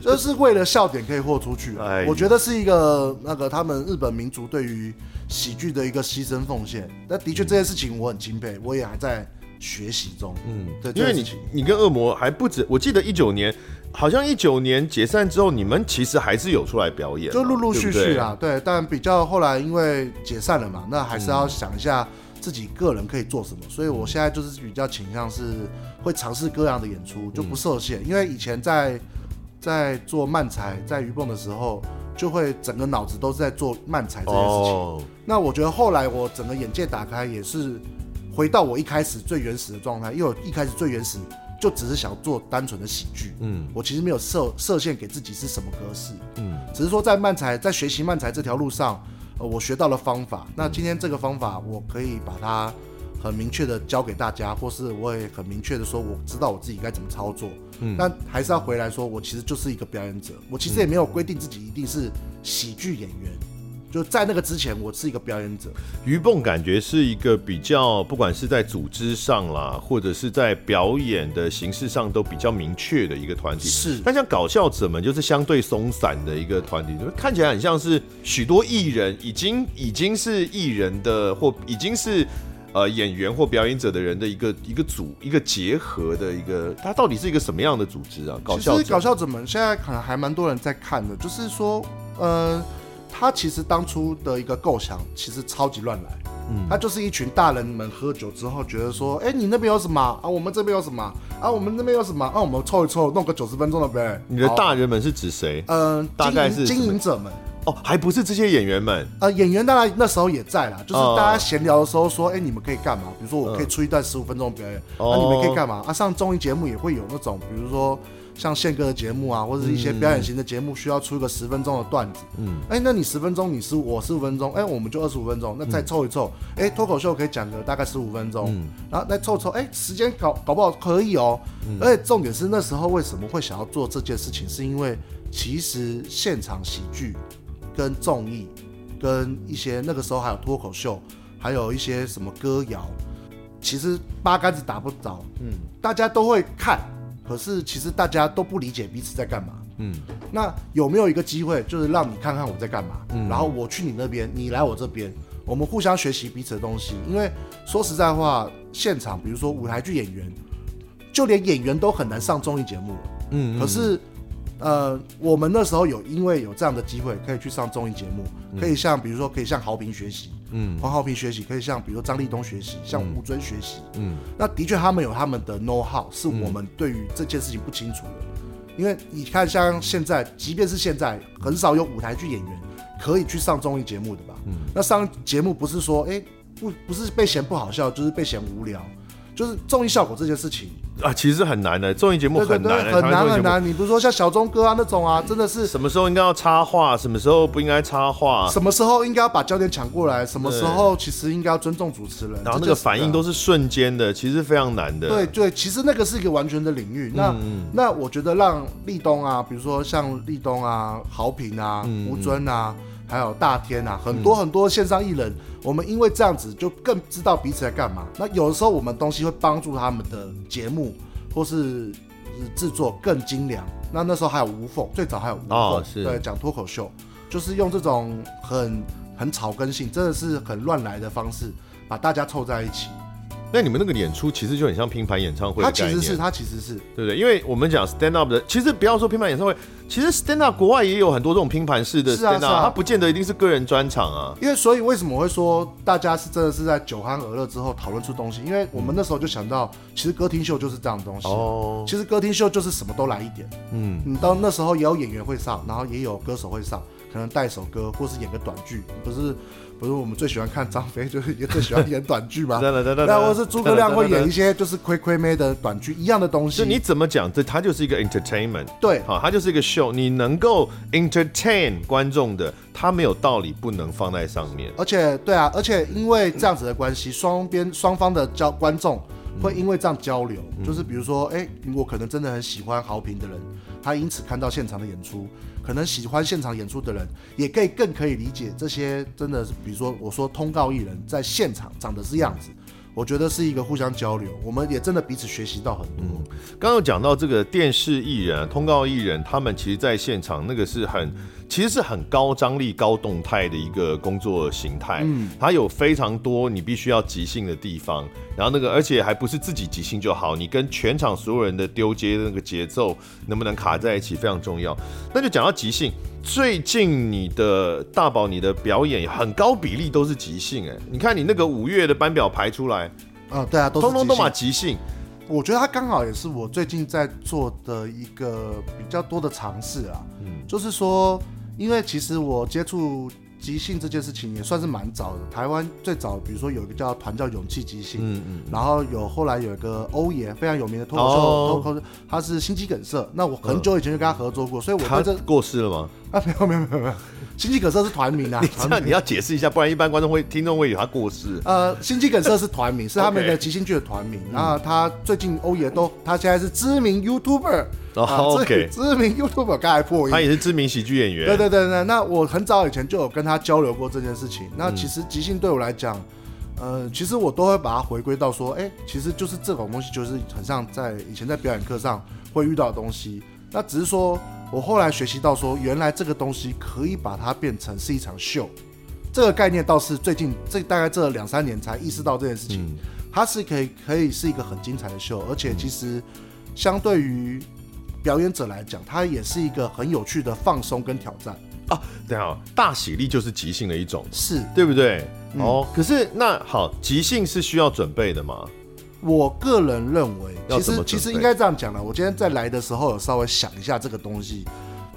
就是为了笑点可以豁出去。我觉得是一个那个他们日本民族对于喜剧的一个牺牲奉献。那的确这件事情我很钦佩，我也还在。学习中，嗯，对，
因为你你跟恶魔还不止，我记得一九年，好像一九年解散之后，你们其实还是有出来表演，
就陆陆续续啦，对，对，但比较后来因为解散了嘛，那还是要想一下自己个人可以做什么，所以我现在就是比较倾向是会尝试各样的演出，就不受限。因为以前在在做漫才在鱼蹦的时候，就会整个脑子都是在做漫才这件事情。Oh. 那我觉得后来我整个眼界打开，也是回到我一开始最原始的状态，因为我一开始最原始就只是想做单纯的喜剧。嗯，我其实没有设设限给自己是什么格式。嗯，只是说在漫才在学习漫才这条路上。呃，我学到了方法，那今天这个方法，我可以把它很明确的教给大家，或是我也很明确的说，我知道我自己该怎么操作。嗯，但还是要回来说，我其实就是一个表演者，我其实也没有规定自己一定是喜剧演员。就在那个之前，我是一个表演者。
于蹦感觉是一个比较，不管是在组织上啦，或者是在表演的形式上，都比较明确的一个团体。
是，
但像搞笑者们就是相对松散的一个团体，就看起来很像是许多艺人已经已经是艺人的，或已经是呃演员或表演者的人的一个一个组一个结合的一个，它到底是一个什么样的组织啊？搞笑者，
搞笑者们现在可能还蛮多人在看的，就是说，呃。他其实当初的一个构想其实超级乱来，嗯，他就是一群大人们喝酒之后觉得说，哎，你那边有什么啊？我们这边有什么啊？我们那边有什么啊？我们凑一凑，弄个九十分钟的呗。
你的大人们是指谁？
嗯，
大概是
经营者们。
哦，还不是这些演员们。
呃，演员当然那时候也在啦，就是大家闲聊的时候说，哎，你们可以干嘛？比如说我可以出一段十五分钟的表演，那你们可以干嘛？啊，上综艺节目也会有那种，比如说。像宪哥的节目啊，或者是一些表演型的节目，需要出一个十分钟的段子。嗯，哎、欸，那你十分钟，你十我十五分钟，哎、欸，我们就二十五分钟，那再凑一凑，哎、欸，脱口秀可以讲个大概十五分钟，嗯，然后再凑凑，哎、欸，时间搞搞不好可以哦。嗯、而且重点是那时候为什么会想要做这件事情，是因为其实现场喜剧跟综艺跟一些那个时候还有脱口秀，还有一些什么歌谣，其实八竿子打不着，嗯，大家都会看。可是其实大家都不理解彼此在干嘛。嗯，那有没有一个机会，就是让你看看我在干嘛？嗯，然后我去你那边，你来我这边，我们互相学习彼此的东西。因为说实在话，现场比如说舞台剧演员，就连演员都很难上综艺节目。嗯，可是。呃，我们那时候有因为有这样的机会，可以去上综艺节目，可以像比如说可以向豪平学习，嗯，黄豪平学习，可以向比如说张立东学习，向吴尊学习，嗯，那的确他们有他们的 know how，是我们对于这件事情不清楚的，因为你看像现在，即便是现在，很少有舞台剧演员可以去上综艺节目的吧？嗯，那上节目不是说，哎，不不是被嫌不好笑，就是被嫌无聊。就是综艺效果这件事情
啊，其实很难的。综艺节目很难，
很难很难。你比如说像小钟哥啊那种啊，真的是
什么时候应该要插话，什么时候不应该插话，
什么时候应该要把焦点抢过来，什么时候其实应该要尊重主持人，
然后那个反应都是瞬间的，其实非常难的。
对对，其实那个是一个完全的领域。那、嗯、那我觉得让立东啊，比如说像立东啊、豪平啊、吴尊啊。还有大天啊，很多很多线上艺人，嗯、我们因为这样子就更知道彼此在干嘛。那有的时候我们东西会帮助他们的节目或是制作更精良。那那时候还有无缝，最早还有无缝，哦、对，讲脱口秀，就是用这种很很草根性，真的是很乱来的方式，把大家凑在一起。
那你们那个演出其实就很像拼盘演唱会的概念，
它其实是，它其实是，
对不对？因为我们讲 stand up 的，其实不要说拼盘演唱会，其实 stand up 国外也有很多这种拼盘式的 stand up，它、啊它、不见得一定是个人专场啊。
因为所以为什么我会说大家是真的是在酒酣耳乐之后讨论出东西？因为我们那时候就想到，其实歌厅秀就是这样的东西。哦，其实歌厅秀就是什么都来一点。嗯，你到那时候也有演员会上，然后也有歌手会上，可能带首歌或是演个短剧，不是。不是我们最喜欢看张飞，就是也最喜欢演短剧嘛。那或是诸葛亮会演一些就是亏亏妹的短剧一样的东西。
就你怎么讲，这它就是一个 entertainment。
对，
好，它就是一个 show。你能够 entertain 观众的，它没有道理不能放在上面。
而且，对啊，而且因为这样子的关系，双边双方的交观众会因为这样交流，嗯、就是比如说，哎、欸，我可能真的很喜欢豪平的人，他因此看到现场的演出。可能喜欢现场演出的人，也可以更可以理解这些，真的是，比如说我说通告艺人，在现场长得是样子，我觉得是一个互相交流，我们也真的彼此学习到很多。
刚刚讲到这个电视艺人、通告艺人，他们其实在现场那个是很。其实是很高张力、高动态的一个工作形态，嗯，它有非常多你必须要即兴的地方，然后那个而且还不是自己即兴就好，你跟全场所有人的丢接的那个节奏能不能卡在一起非常重要。那就讲到即兴，最近你的大宝，你的表演很高比例都是即兴，哎，你看你那个五月的班表排出来，
啊，对啊，都
通通都嘛即兴。
我觉得他刚好也是我最近在做的一个比较多的尝试啊，嗯，就是说，因为其实我接触。即兴这件事情也算是蛮早的。台湾最早，比如说有一个叫团叫勇气即兴，嗯嗯，然后有后来有一个欧爷非常有名的脱口秀，脱口秀他是心肌梗塞。那我很久以前就跟他合作过，所以我对这
过世了吗？
啊，没有没有没有没有，心肌梗塞是团名啊。
那你要解释一下，不然一般观众会听众会以为他过世。
呃，心肌梗塞是团名，是他们的即兴剧的团名。然后他最近欧爷都，他现在是知名 YouTuber。
哦、oh，OK，
知名 YouTuber 刚才破音，
他也是知名喜剧演员。
对对对对，那我很早以前就有跟他交流过这件事情。那其实即兴对我来讲，呃，其实我都会把它回归到说，哎、欸，其实就是这种东西，就是很像在以前在表演课上会遇到的东西。那只是说我后来学习到说，原来这个东西可以把它变成是一场秀。这个概念倒是最近这大概这两三年才意识到这件事情，嗯、它是可以可以是一个很精彩的秀，而且其实相对于。表演者来讲，它也是一个很有趣的放松跟挑战
啊。等下，大喜力就是即兴的一种，
是
对不对？嗯、哦，可是那好，即兴是需要准备的吗？
我个人认为，其实其实应该这样讲了。我今天在来的时候有稍微想一下这个东西。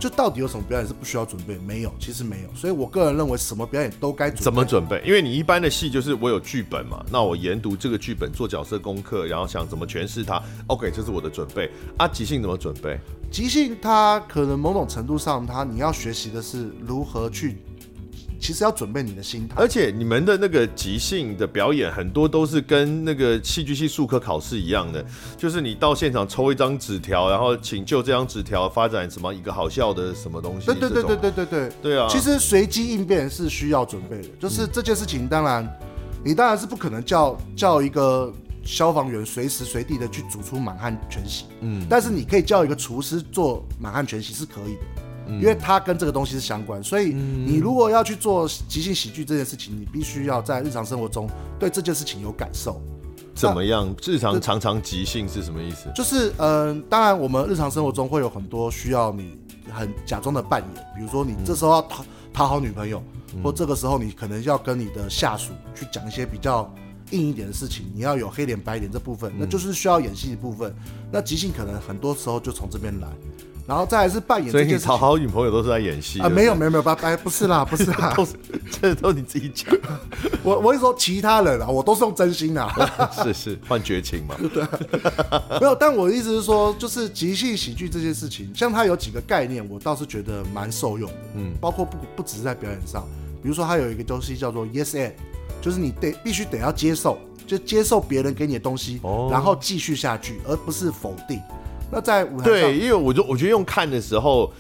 就到底有什么表演是不需要准备？没有，其实没有。所以我个人认为，什么表演都该准备。
怎么准备？因为你一般的戏就是我有剧本嘛，那我研读这个剧本，做角色功课，然后想怎么诠释它。OK，这是我的准备。啊，即兴怎么准备？
即兴它可能某种程度上，它你要学习的是如何去。其实要准备你的心态，
而且你们的那个即兴的表演，很多都是跟那个戏剧系术科考试一样的，就是你到现场抽一张纸条，然后请就这张纸条发展什么一个好笑的什么东西。
对对对对对对对。
对啊。
其实随机应变是需要准备的，就是这件事情，当然你当然是不可能叫叫一个消防员随时随地的去煮出满汉全席，嗯，但是你可以叫一个厨师做满汉全席是可以的。因为它跟这个东西是相关，所以你如果要去做即兴喜剧这件事情，你必须要在日常生活中对这件事情有感受。
怎么样？日常常常即兴是什么意思？
就是嗯、呃，当然我们日常生活中会有很多需要你很假装的扮演，比如说你这时候要讨讨好女朋友，或这个时候你可能要跟你的下属去讲一些比较硬一点的事情，你要有黑脸白脸这部分，那就是需要演戏的部分。那即兴可能很多时候就从这边来。然后再来是扮演，
所以你讨好女朋友都是在演戏
啊？没有没有没有，拜拜，不是啦，不是啦，
都是这都你自己讲。
我我是说其他人啊，我都是用真心啊。
是是，换绝情嘛？对，
没有。但我的意思是说，就是即兴喜剧这件事情，像它有几个概念，我倒是觉得蛮受用的。嗯，包括不不只是在表演上，比如说它有一个东西叫做 yes and，就是你得必须得要接受，就接受别人给你的东西，哦、然后继续下去，而不是否定。那在舞台上，
对，因为我就我觉得用看的时候，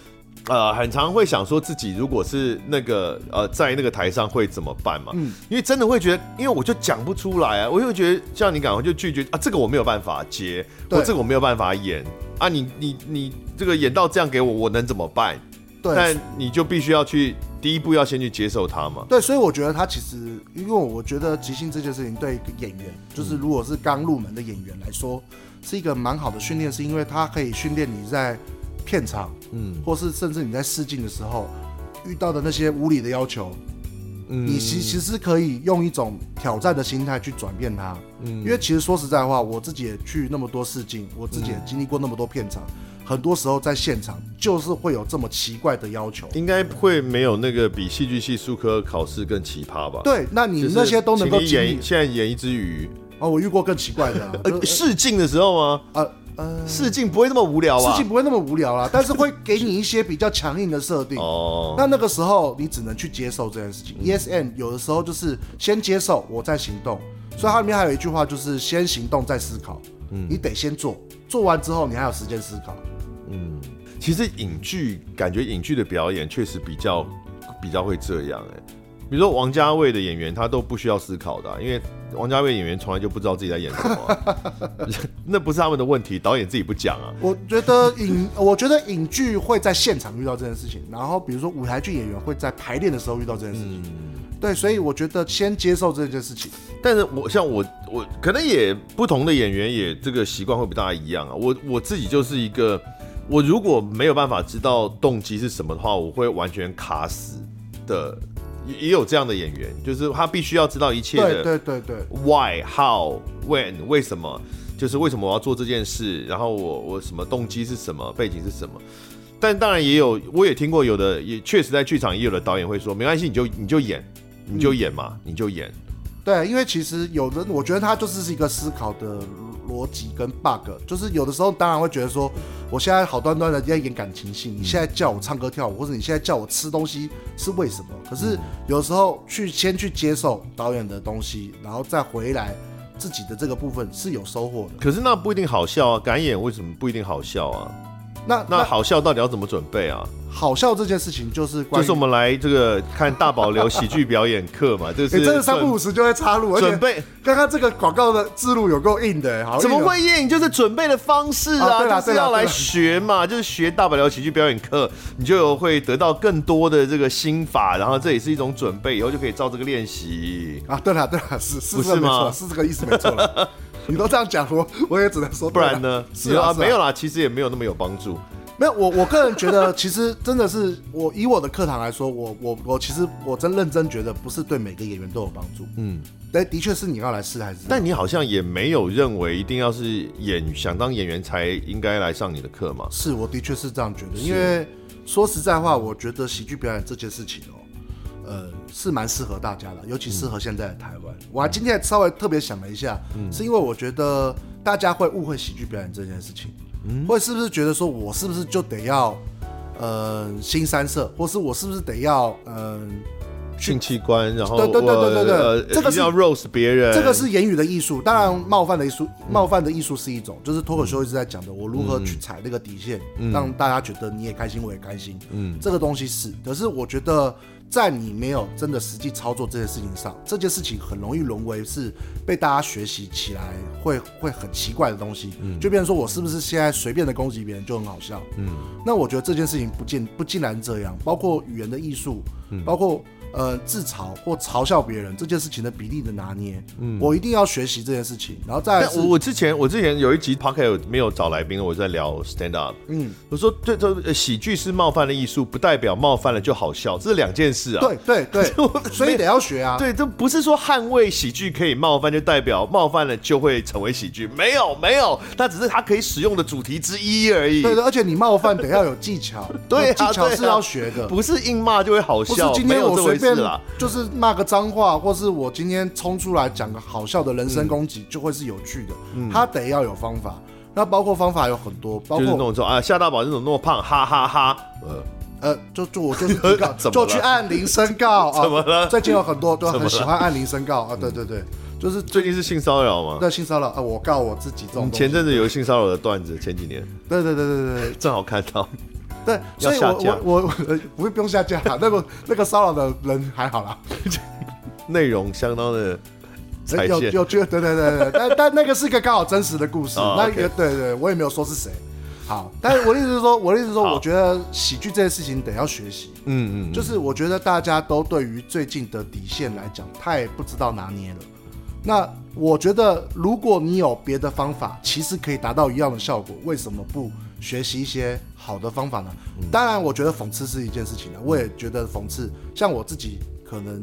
呃，很常会想说自己如果是那个呃在那个台上会怎么办嘛？嗯，因为真的会觉得，因为我就讲不出来啊，我就觉得像你讲，我就拒绝啊，这个我没有办法接，我这个我没有办法演啊，你你你这个演到这样给我，我能怎么办？对，但你就必须要去第一步要先去接受它嘛。
对，所以我觉得他其实，因为我觉得即兴这件事情对一个演员，就是如果是刚入门的演员来说。是一个蛮好的训练，是因为它可以训练你在片场，嗯，或是甚至你在试镜的时候遇到的那些无理的要求，嗯，你其其实可以用一种挑战的心态去转变它，嗯，因为其实说实在话，我自己也去那么多试镜，我自己也经历过那么多片场，很多时候在现场就是会有这么奇怪的要求，
应该会没有那个比戏剧系术科考试更奇葩吧？
对，那你那些都能够
演，现在演一只鱼。
哦，我遇过更奇怪的、啊，
呃，试镜的时候吗？呃呃，试镜不会那么无聊啊，
试镜不会那么无聊啦，但是会给你一些比较强硬的设定。哦，那那个时候你只能去接受这件事情。嗯、Yes and 有的时候就是先接受，我再行动。所以它里面还有一句话，就是先行动再思考。嗯，你得先做，做完之后你还有时间思考。
嗯，其实影剧感觉影剧的表演确实比较比较会这样哎、欸。比如说王家卫的演员，他都不需要思考的、啊，因为王家卫演员从来就不知道自己在演什么、啊，那不是他们的问题，导演自己不讲啊。
我觉得影，我觉得影剧会在现场遇到这件事情，然后比如说舞台剧演员会在排练的时候遇到这件事情。嗯、对，所以我觉得先接受这件事情。
但是我像我，我可能也不同的演员也这个习惯会不大一样啊。我我自己就是一个。我如果没有办法知道动机是什么的话，我会完全卡死的。也有这样的演员，就是他必须要知道一切的，
对对对对
，why how when 为什么，就是为什么我要做这件事，然后我我什么动机是什么，背景是什么。但当然也有，我也听过有的，也确实在剧场也有的导演会说，没关系，你就你就演，你就演嘛，嗯、你就演。
对，因为其实有的，我觉得他就是是一个思考的逻辑跟 bug，就是有的时候当然会觉得说，我现在好端端的在演感情戏，你现在叫我唱歌跳舞，或者你现在叫我吃东西是为什么？可是有时候去先去接受导演的东西，然后再回来自己的这个部分是有收获的。
可是那不一定好笑啊，敢演为什么不一定好笑啊？那那好笑到底要怎么准备啊？
好笑这件事情就是，
就是我们来这个看大保留喜剧表演课嘛，就是
真的三不五时就会插入，准备。刚刚这个广告的字幕有够硬的，好，
怎么会硬？就是准备的方式啊，就是要来学嘛，就是学大保留喜剧表演课，你就会得到更多的这个心法，然后这也是一种准备，以后就可以照这个练习
啊。对了对了，是是不是吗？是这个意思没错。你都这样讲，我我也只能说，
不然呢？是啊，没有啦，其实也没有那么有帮助。
没有，我我个人觉得，其实真的是我以我的课堂来说，我我我其实我真认真觉得，不是对每个演员都有帮助。嗯，但的确是你要来试还是？
但你好像也没有认为一定要是演想当演员才应该来上你的课嘛？
是，我的确是这样觉得，因为说实在话，我觉得喜剧表演这件事情哦。呃，是蛮适合大家的，尤其适合现在的台湾。嗯、我还今天稍微特别想了一下，嗯、是因为我觉得大家会误会喜剧表演这件事情，会是不是觉得说我是不是就得要，呃，新三色，或是我是不是得要，嗯、
性器官，然后
对对对对对对，呃、这个是
要 roast 别人，
这个是言语的艺术，当然冒犯的艺术，冒犯的艺术是一种，就是脱口秀一直在讲的，我如何去踩那个底线，嗯、让大家觉得你也开心，我也开心，嗯，这个东西是，可是我觉得。在你没有真的实际操作这件事情上，这件事情很容易沦为是被大家学习起来会会很奇怪的东西。嗯，就变成说我是不是现在随便的攻击别人就很好笑？嗯，那我觉得这件事情不尽不尽然这样，包括语言的艺术，嗯，包括。呃，自嘲或嘲笑别人这件事情的比例的拿捏，嗯，我一定要学习这件事情，然后再来。
我我之前我之前有一集 podcast 没有找来宾，我在聊 stand up，嗯，我说这这喜剧是冒犯的艺术，不代表冒犯了就好笑，这是两件事啊。
对对对，所以得要学啊。
对，这不是说捍卫喜剧可以冒犯就代表冒犯了就会成为喜剧，没有没有，它只是它可以使用的主题之一而已。
对的，而且你冒犯得要有技巧，对，技巧是要学的，
不是硬骂就会好笑。不是今天我随便
就是骂个脏话，或是我今天冲出来讲个好笑的人身攻击，就会是有趣的。嗯，他得要有方法。那包括方法有很多，包括
那种说啊，夏大宝这种那么胖，哈哈哈。呃
呃，就就我就是 就去按铃申告啊。怎么了？最近有很多都很喜欢按铃申告啊。对对对，就是
最近是性骚扰吗？
对，性骚扰啊，我告我自己这种。
前阵子有性骚扰的段子，前几年。
对对对对对对，
正好看到。
对，所以我我我 我不会不用下架，那个那个骚扰的人还好啦，
内容相当的
有有觉得对对对对，但但那个是一个刚好真实的故事，那个对对，我也没有说是谁。好，但是我的意思是说，我的意思是说，我觉得喜剧这件事情得要学习，嗯嗯，就是我觉得大家都对于最近的底线来讲，太不知道拿捏了。那我觉得，如果你有别的方法，其实可以达到一样的效果，为什么不学习一些好的方法呢？当然，我觉得讽刺是一件事情呢，我也觉得讽刺，像我自己可能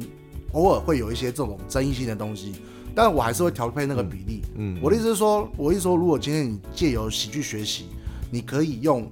偶尔会有一些这种争议性的东西，但我还是会调配那个比例。嗯，我的意思是说，我意思说，如果今天你借由喜剧学习，你可以用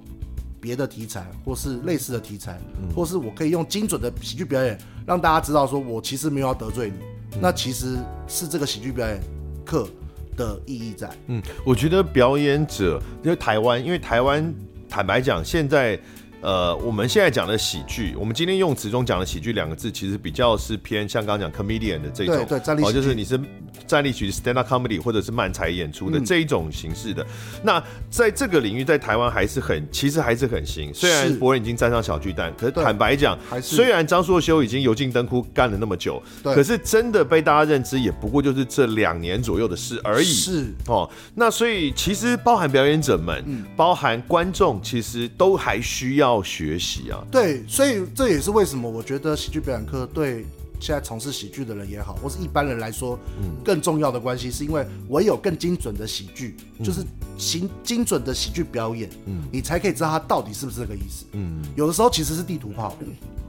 别的题材，或是类似的题材，或是我可以用精准的喜剧表演，让大家知道说我其实没有要得罪你。那其实是这个喜剧表演课的意义在。嗯，
我觉得表演者，因为台湾，因为台湾，坦白讲，现在。呃，我们现在讲的喜剧，我们今天用词中讲的喜剧两个字，其实比较是偏像刚刚讲 comedian 的这种，
对对，哦，
就是你是站立喜剧 stand up comedy 或者是漫才演出的这一种形式的。嗯、那在这个领域，在台湾还是很，其实还是很新。虽然博人已经站上小巨蛋，可是坦白讲，虽然张硕修已经油尽灯枯干了那么久，可是真的被大家认知，也不过就是这两年左右的事而已。
是
哦，那所以其实包含表演者们，嗯、包含观众，其实都还需要。要学习啊，
对，所以这也是为什么我觉得喜剧表演课对现在从事喜剧的人也好，或是一般人来说，嗯，更重要的关系是因为唯有更精准的喜剧，嗯、就是行精准的喜剧表演，嗯，你才可以知道它到底是不是这个意思，嗯，有的时候其实是地图炮，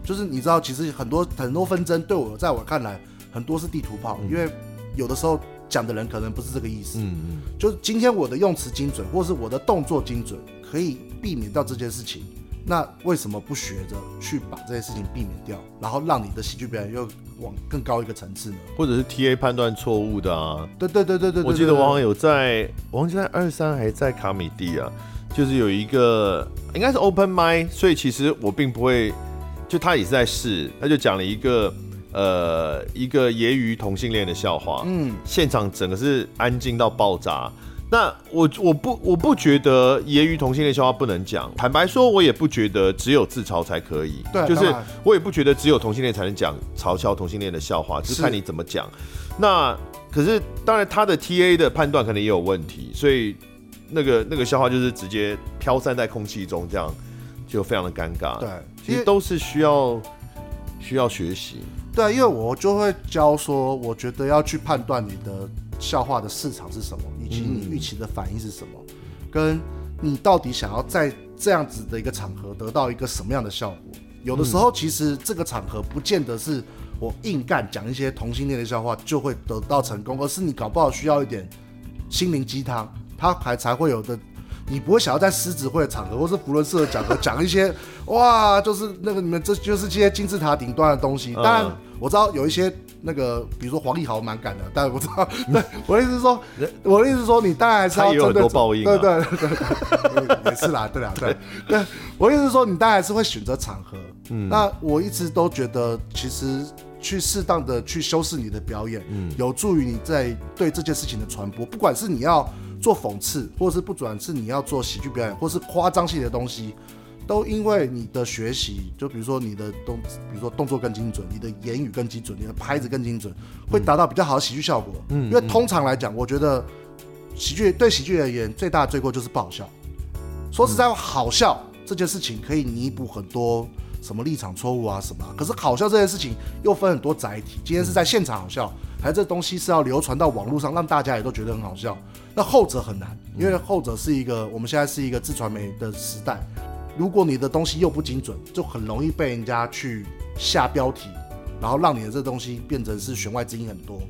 就是你知道，其实很多很多纷争对我在我看来，很多是地图炮，嗯、因为有的时候讲的人可能不是这个意思，嗯嗯，就是今天我的用词精准，或是我的动作精准，可以避免掉这件事情。那为什么不学着去把这些事情避免掉，然后让你的喜剧表演又往更高一个层次呢？
或者是 TA 判断错误的啊？
对对对对对，
我记得王王有在，王记在二三还在卡米蒂啊，就是有一个应该是 Open Mic，所以其实我并不会，就他也是在试，他就讲了一个呃一个揶揄同性恋的笑话，嗯，现场整个是安静到爆炸。那我我不我不觉得揶揄同性恋笑话不能讲。坦白说，我也不觉得只有自嘲才可以。
对，
就是我也不觉得只有同性恋才能讲嘲笑同性恋的笑话，只是看你怎么讲。那可是当然他的 TA 的判断可能也有问题，所以那个那个笑话就是直接飘散在空气中，这样就非常的尴尬。
对，
其实都是需要需要学习。
对，因为我就会教说，我觉得要去判断你的。笑话的市场是什么，以及你预期的反应是什么，跟你到底想要在这样子的一个场合得到一个什么样的效果？有的时候其实这个场合不见得是我硬干讲一些同性恋的笑话就会得到成功，而是你搞不好需要一点心灵鸡汤，它还才会有的。你不会想要在狮子会的场合或是福伦社的场合讲一些哇，就是那个你们这就是这些金字塔顶端的东西。当然我知道有一些。那个，比如说黄义豪蛮敢的，但是我知道，对，我的意思是说，我的意思是说，你当然还是要针对报应，对对对对，也是啦，对啦，对对，我的意思是说，你当然还是会选择场合。嗯，那我一直都觉得，其实去适当的去修饰你的表演，嗯，有助于你在对这件事情的传播。不管是你要做讽刺，或者是不管是你要做喜剧表演，或是夸张性的东西。都因为你的学习，就比如说你的动，比如说动作更精准，你的言语更精准，你的拍子更精准，会达到比较好的喜剧效果。嗯，因为通常来讲，我觉得喜剧对喜剧而言最大的罪过就是不好笑。说实在话，好笑这件事情可以弥补很多什么立场错误啊什么。可是好笑这件事情又分很多载体，今天是在现场好笑，还是这东西是要流传到网络上，让大家也都觉得很好笑。那后者很难，因为后者是一个我们现在是一个自传媒的时代。如果你的东西又不精准，就很容易被人家去下标题，然后让你的这东西变成是弦外之音很多。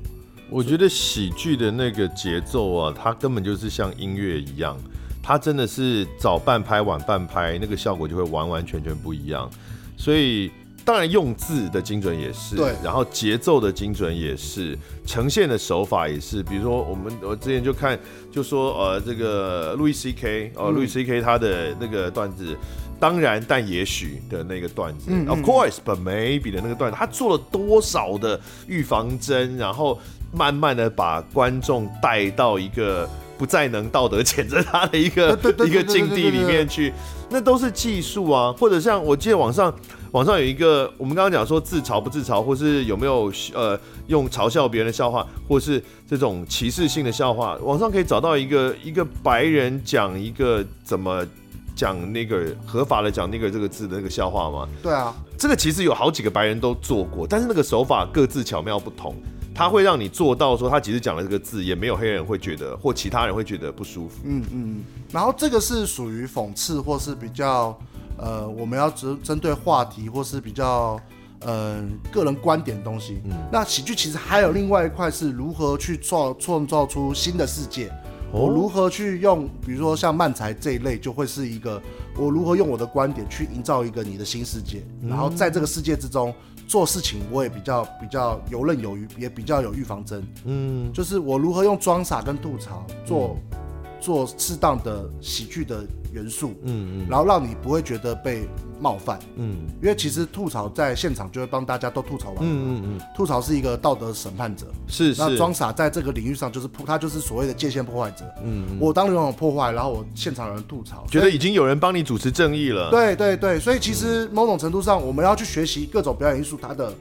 我觉得喜剧的那个节奏啊，它根本就是像音乐一样，它真的是早半拍晚半拍，那个效果就会完完全全不一样。所以当然用字的精准也是，
对，
然后节奏的精准也是，呈现的手法也是。比如说我们我之前就看就说呃这个路易 C K 哦路易 C K 他的那个段子。当然，但也许的那个段子，嗯嗯，Of course，but maybe 的那个段子，他做了多少的预防针，然后慢慢的把观众带到一个不再能道德谴责他的一个一个境地里面去，那都是技术啊。或者像我记得网上网上有一个，我们刚刚讲说自嘲不自嘲，或是有没有呃用嘲笑别人的笑话，或是这种歧视性的笑话，网上可以找到一个一个白人讲一个怎么。讲那个合法的讲那个这个字的那个笑话吗？
对啊，
这个其实有好几个白人都做过，但是那个手法各自巧妙不同，他会让你做到说他其实讲了这个字，也没有黑人会觉得或其他人会觉得不舒服。
嗯嗯，然后这个是属于讽刺或是比较呃，我们要针针对话题或是比较呃个人观点的东西。嗯，那喜剧其实还有另外一块是如何去创创造出新的世界。我如何去用，比如说像漫才这一类，就会是一个我如何用我的观点去营造一个你的新世界，然后在这个世界之中做事情，我也比较比较游刃有余，也比较有预防针。嗯，就是我如何用装傻跟吐槽做做适当的喜剧的元素，嗯嗯，然后让你不会觉得被冒犯，嗯，因为其实吐槽在现场就会帮大家都吐槽完，嗯嗯嗯，吐槽是一个道德审判者，
是是，
那装傻在这个领域上就是破，他就是所谓的界限破坏者，嗯，我当有人破坏，然后我现场有人吐槽，
觉得已经有人帮你主持正义了，
对对对，所以其实某种程度上，我们要去学习各种表演艺术，它的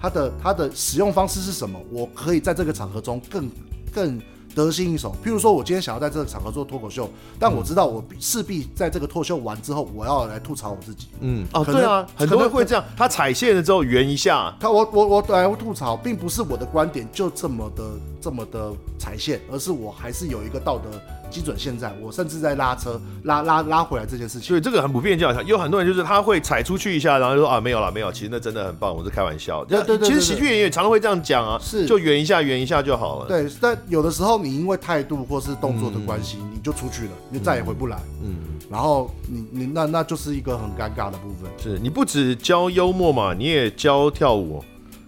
它的它的使用方式是什么，我可以在这个场合中更更得心应手。譬如说，我今天想要在这个场合做脱口秀，但我知道我势必在这个脱口秀完之后，我要来吐槽我自己。
嗯，哦，对啊，很多人会这样，他踩线了之后圆一下，
他我我我来吐槽，并不是我的观点就这么的这么的踩线，而是我还是有一个道德。基准现在，我甚至在拉车拉拉拉回来这件事情，
所以这个很普遍，就好像有很多人就是他会踩出去一下，然后就说啊没有了没有，其实那真的很棒，我是开玩笑。对对对，其实喜剧演员常常会这样讲啊，是就圆一下圆一下就好了。
对，但有的时候你因为态度或是动作的关系，你就出去了，你再也回不来。嗯，然后你你那那就是一个很尴尬的部分。
是你不只教幽默嘛，你也教跳舞。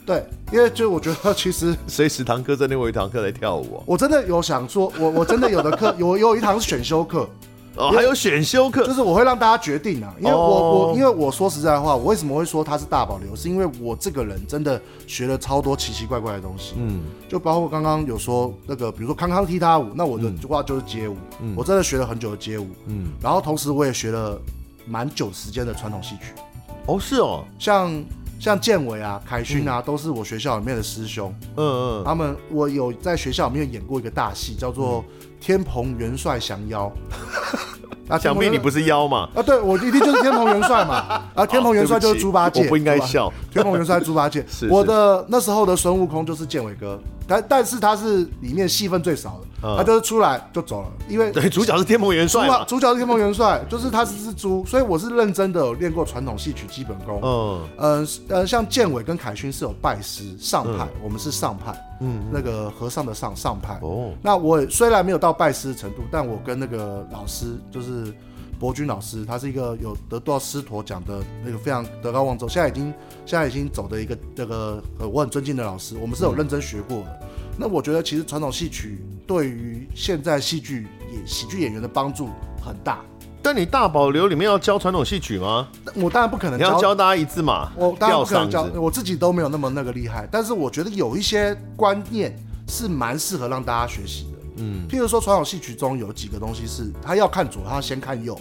对，因为就我觉得其实
随时堂课真的有一堂课在跳舞啊。
我真的有想说，我我真的有的课 有有一堂是选修课，
哦，还有选修课，
就是我会让大家决定啊。因为我、哦、我因为我说实在话，我为什么会说它是大保留，是因为我这个人真的学了超多奇奇怪怪的东西，嗯，就包括刚刚有说那个，比如说康康踢踏舞，那我的话就是街舞，嗯，我真的学了很久的街舞，嗯，然后同时我也学了蛮久时间的传统戏曲，
哦，是哦，
像。像建伟啊、凯勋啊，都是我学校里面的师兄。嗯嗯，他们我有在学校里面演过一个大戏，叫做《天蓬元帅降妖》。
那想必你不是妖嘛？
啊，对，我一定就是天蓬元帅嘛。啊，天蓬元帅就是猪八戒。
我不应该笑。
天蓬元帅猪八戒，我的那时候的孙悟空就是建伟哥。但但是他是里面戏份最少的，嗯、他就是出来就走了，因为
对主角是天蓬元帅，
主角是天蓬元帅，就是他是只猪，所以我是认真的有练过传统戏曲基本功。嗯呃呃，像建伟跟凯勋是有拜师上派，嗯、我们是上派，嗯，那个和尚的上上派。哦，那我虽然没有到拜师的程度，但我跟那个老师就是。博君老师，他是一个有得到师陀奖的那个非常德高望重，现在已经现在已经走的一个这个呃我很尊敬的老师，我们是有认真学过的。嗯、那我觉得其实传统戏曲对于现在戏剧演喜剧演员的帮助很大。
但你大保留里面要教传统戏曲吗？
我当然不可能教，
你要教大家一字马，
我当然不可能教，我自己都没有那么那个厉害。但是我觉得有一些观念是蛮适合让大家学习的。嗯，譬如说传统戏曲中有几个东西是他要看左，他要先看右，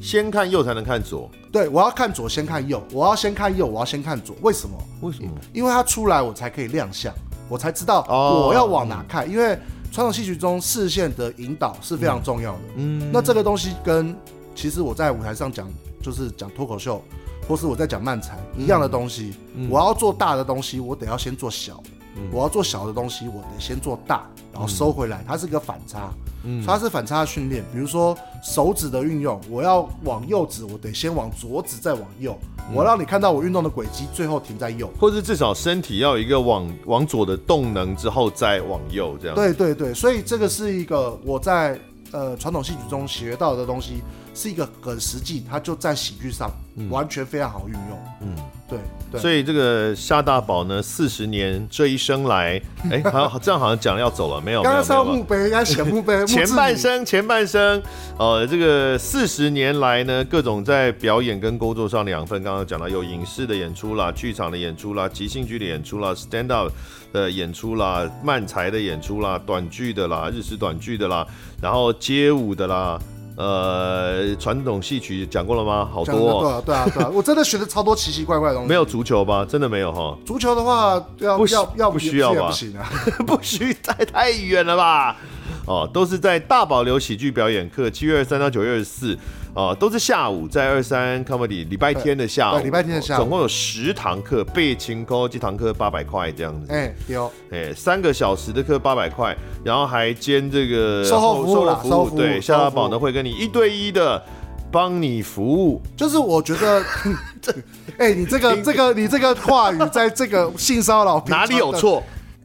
先看右才能看左。
对，我要看左先看右，我要先看右，我要先看左。为什么？
为什么？
因为他出来我才可以亮相，我才知道我要往哪看。哦、因为传统戏曲中视线的引导是非常重要的。嗯，那这个东西跟其实我在舞台上讲，就是讲脱口秀，或是我在讲漫才一样的东西。嗯、我要做大的东西，我得要先做小。我要做小的东西，我得先做大，然后收回来，它是一个反差，嗯，它是反差训练。比如说手指的运用，我要往右指，我得先往左指，再往右，我让你看到我运动的轨迹，最后停在右，
或者至少身体要有一个往往左的动能之后再往右这样。
对对对，所以这个是一个我在呃传统戏曲中学到的东西，是一个很实际，它就在喜剧上完全非常好运用。嗯。对，对，
所以这个夏大宝呢，四十年这一生来，哎，好像这样好像讲要走了，没有？刚刚
上墓碑，人家写墓碑，
前半生，前半生，呃，这个四十年来呢，各种在表演跟工作上两份，刚刚讲到有影视的演出啦，剧场的演出啦，即兴剧的演出啦，stand up 的演出啦，漫才的演出啦，短剧的啦，日式短剧的啦，然后街舞的啦。呃，传统戏曲讲过了吗？好多、哦，
对啊，对啊，对啊，我真的学的超多奇奇怪怪的东西。
没有足球吧？真的没有哈。
足球的话，要不要要
不需要吧？
不行啊，
不需太太远了吧？哦，都是在大保留喜剧表演课，七月二十三到九月二十四。哦，都是下午在二三 comedy 礼拜天的下午，
礼拜天的下午，
总共有十堂课，背琴课这堂课八百块这样子。
哎，有，
哎，三个小时的课八百块，然后还兼这个
售后服务，
服务对，夏大宝呢会跟你一对一的帮你服务。
就是我觉得 这，哎，你这个 这个你这个话语在这个性骚扰
哪里有错？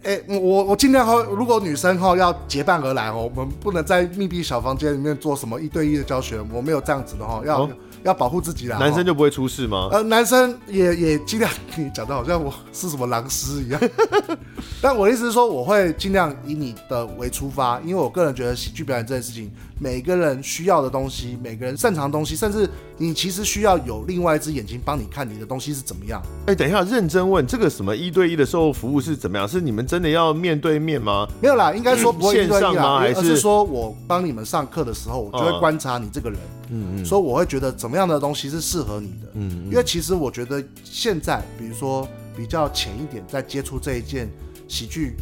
哎、欸，我我尽量哈，如果女生哈要结伴而来哦，我们不能在密闭小房间里面做什么一对一的教学，我没有这样子的哈，要。哦要保护自己啦，
男生就不会出事吗？
呃，男生也也尽量，你讲的好像我是什么狼师一样。但我的意思是说，我会尽量以你的为出发，因为我个人觉得喜剧表演这件事情，每个人需要的东西，每个人擅长的东西，甚至你其实需要有另外一只眼睛帮你看你的东西是怎么样。
哎、欸，等一下，认真问，这个什么一对一的售后服务是怎么样？是你们真的要面对面吗？
没有啦，应该说不会
线上吗？还是，
是说我帮你们上课的时候，我就会观察你这个人。嗯嗯，所以我会觉得怎么样的东西是适合你的，嗯嗯，因为其实我觉得现在，比如说比较浅一点，在接触这一件喜剧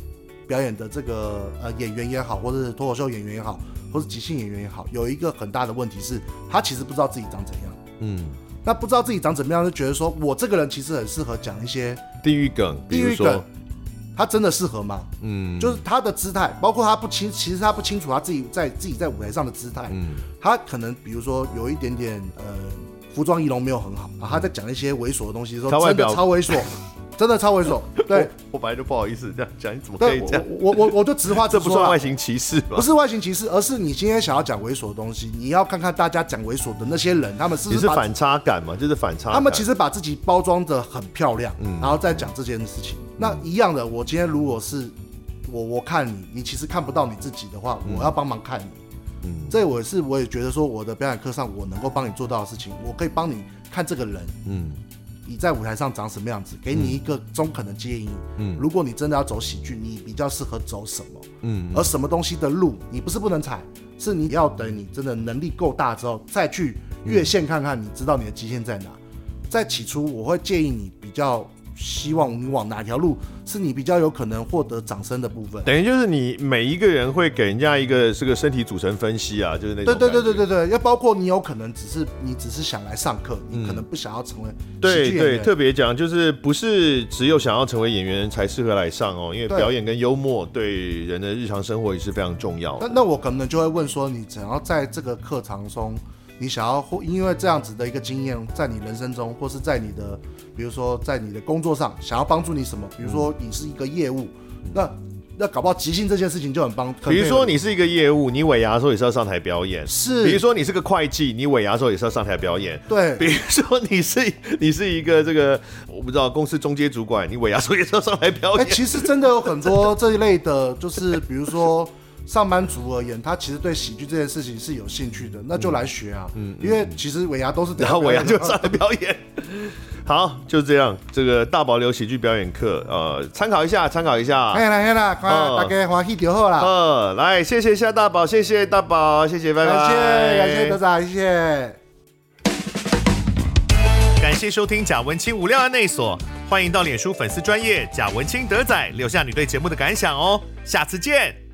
表演的这个呃演员也好，或者是脱口秀演员也好，或是即兴演员也好，有一个很大的问题是，他其实不知道自己长怎样。嗯，那不知道自己长怎么样，就觉得说我这个人其实很适合讲一些
地狱梗，
地狱梗，他真的适合吗？嗯，就是他的姿态，包括他不清，其实他不清楚他自己在自己在舞台上的姿态。嗯，他可能比如说有一点点呃服装仪容没有很好，然后他在讲一些猥琐的东西的时候，真的超猥琐。真的超猥琐，对我，
我本来就不好意思这样讲，你怎么可以这样？
我我我就直话直说，
这不算外形歧视吧？
不是外形歧视，而是你今天想要讲猥琐的东西，你要看看大家讲猥琐的那些人，他们是不是，
是反差感嘛？就是反差感。
他们其实把自己包装的很漂亮，嗯，然后再讲这件事情。嗯、那一样的，我今天如果是我我看你，你其实看不到你自己的话，我要帮忙看你。嗯，这我是我也觉得说，我的表演课上我能够帮你做到的事情，我可以帮你看这个人，嗯。你在舞台上长什么样子？给你一个中肯的建议。嗯，如果你真的要走喜剧，你比较适合走什么？嗯，而什么东西的路，你不是不能踩，是你要等你真的能力够大之后，再去越线看看，你知道你的极限在哪。在起初，我会建议你比较。希望你往哪条路是你比较有可能获得掌声的部分？
等于就是你每一个人会给人家一个这个身体组成分析啊，就是那种。
对对对对对对，要包括你有可能只是你只是想来上课，你可能不想要成为。
对对，特别讲就是不是只有想要成为演员才适合来上哦，因为表演跟幽默对人的日常生活也是非常重要。
那那我可能就会问说，你想要在这个课堂中。你想要或因为这样子的一个经验，在你人生中，或是在你的，比如说在你的工作上，想要帮助你什么？比如说你是一个业务，那那搞不好即兴这件事情就很帮。
比如说你是一个业务，你尾牙的时候也是要上台表演。
是。
比如说你是个会计，你尾牙的时候也是要上台表演。
对。
比如说你是你是一个这个我不知道公司中阶主管，你尾牙的时候也是要上台表演。
哎、欸，其实真的有很多这一类的，就是比如说。上班族而言，他其实对喜剧这件事情是有兴趣的，那就来学啊。嗯，因为其实尾牙都是等下
尾牙就上来表演。好，就这样，这个大保留喜剧表演课，呃，参考一下，参考一下。
来来来，大家欢喜就好了。
呃，来，谢谢夏大宝，谢谢大宝，谢谢，拜拜。
感谢感谢德仔，谢谢。
感谢收听贾文清无料案内所，欢迎到脸书粉丝专业贾文清德仔留下你对节目的感想哦。下次见。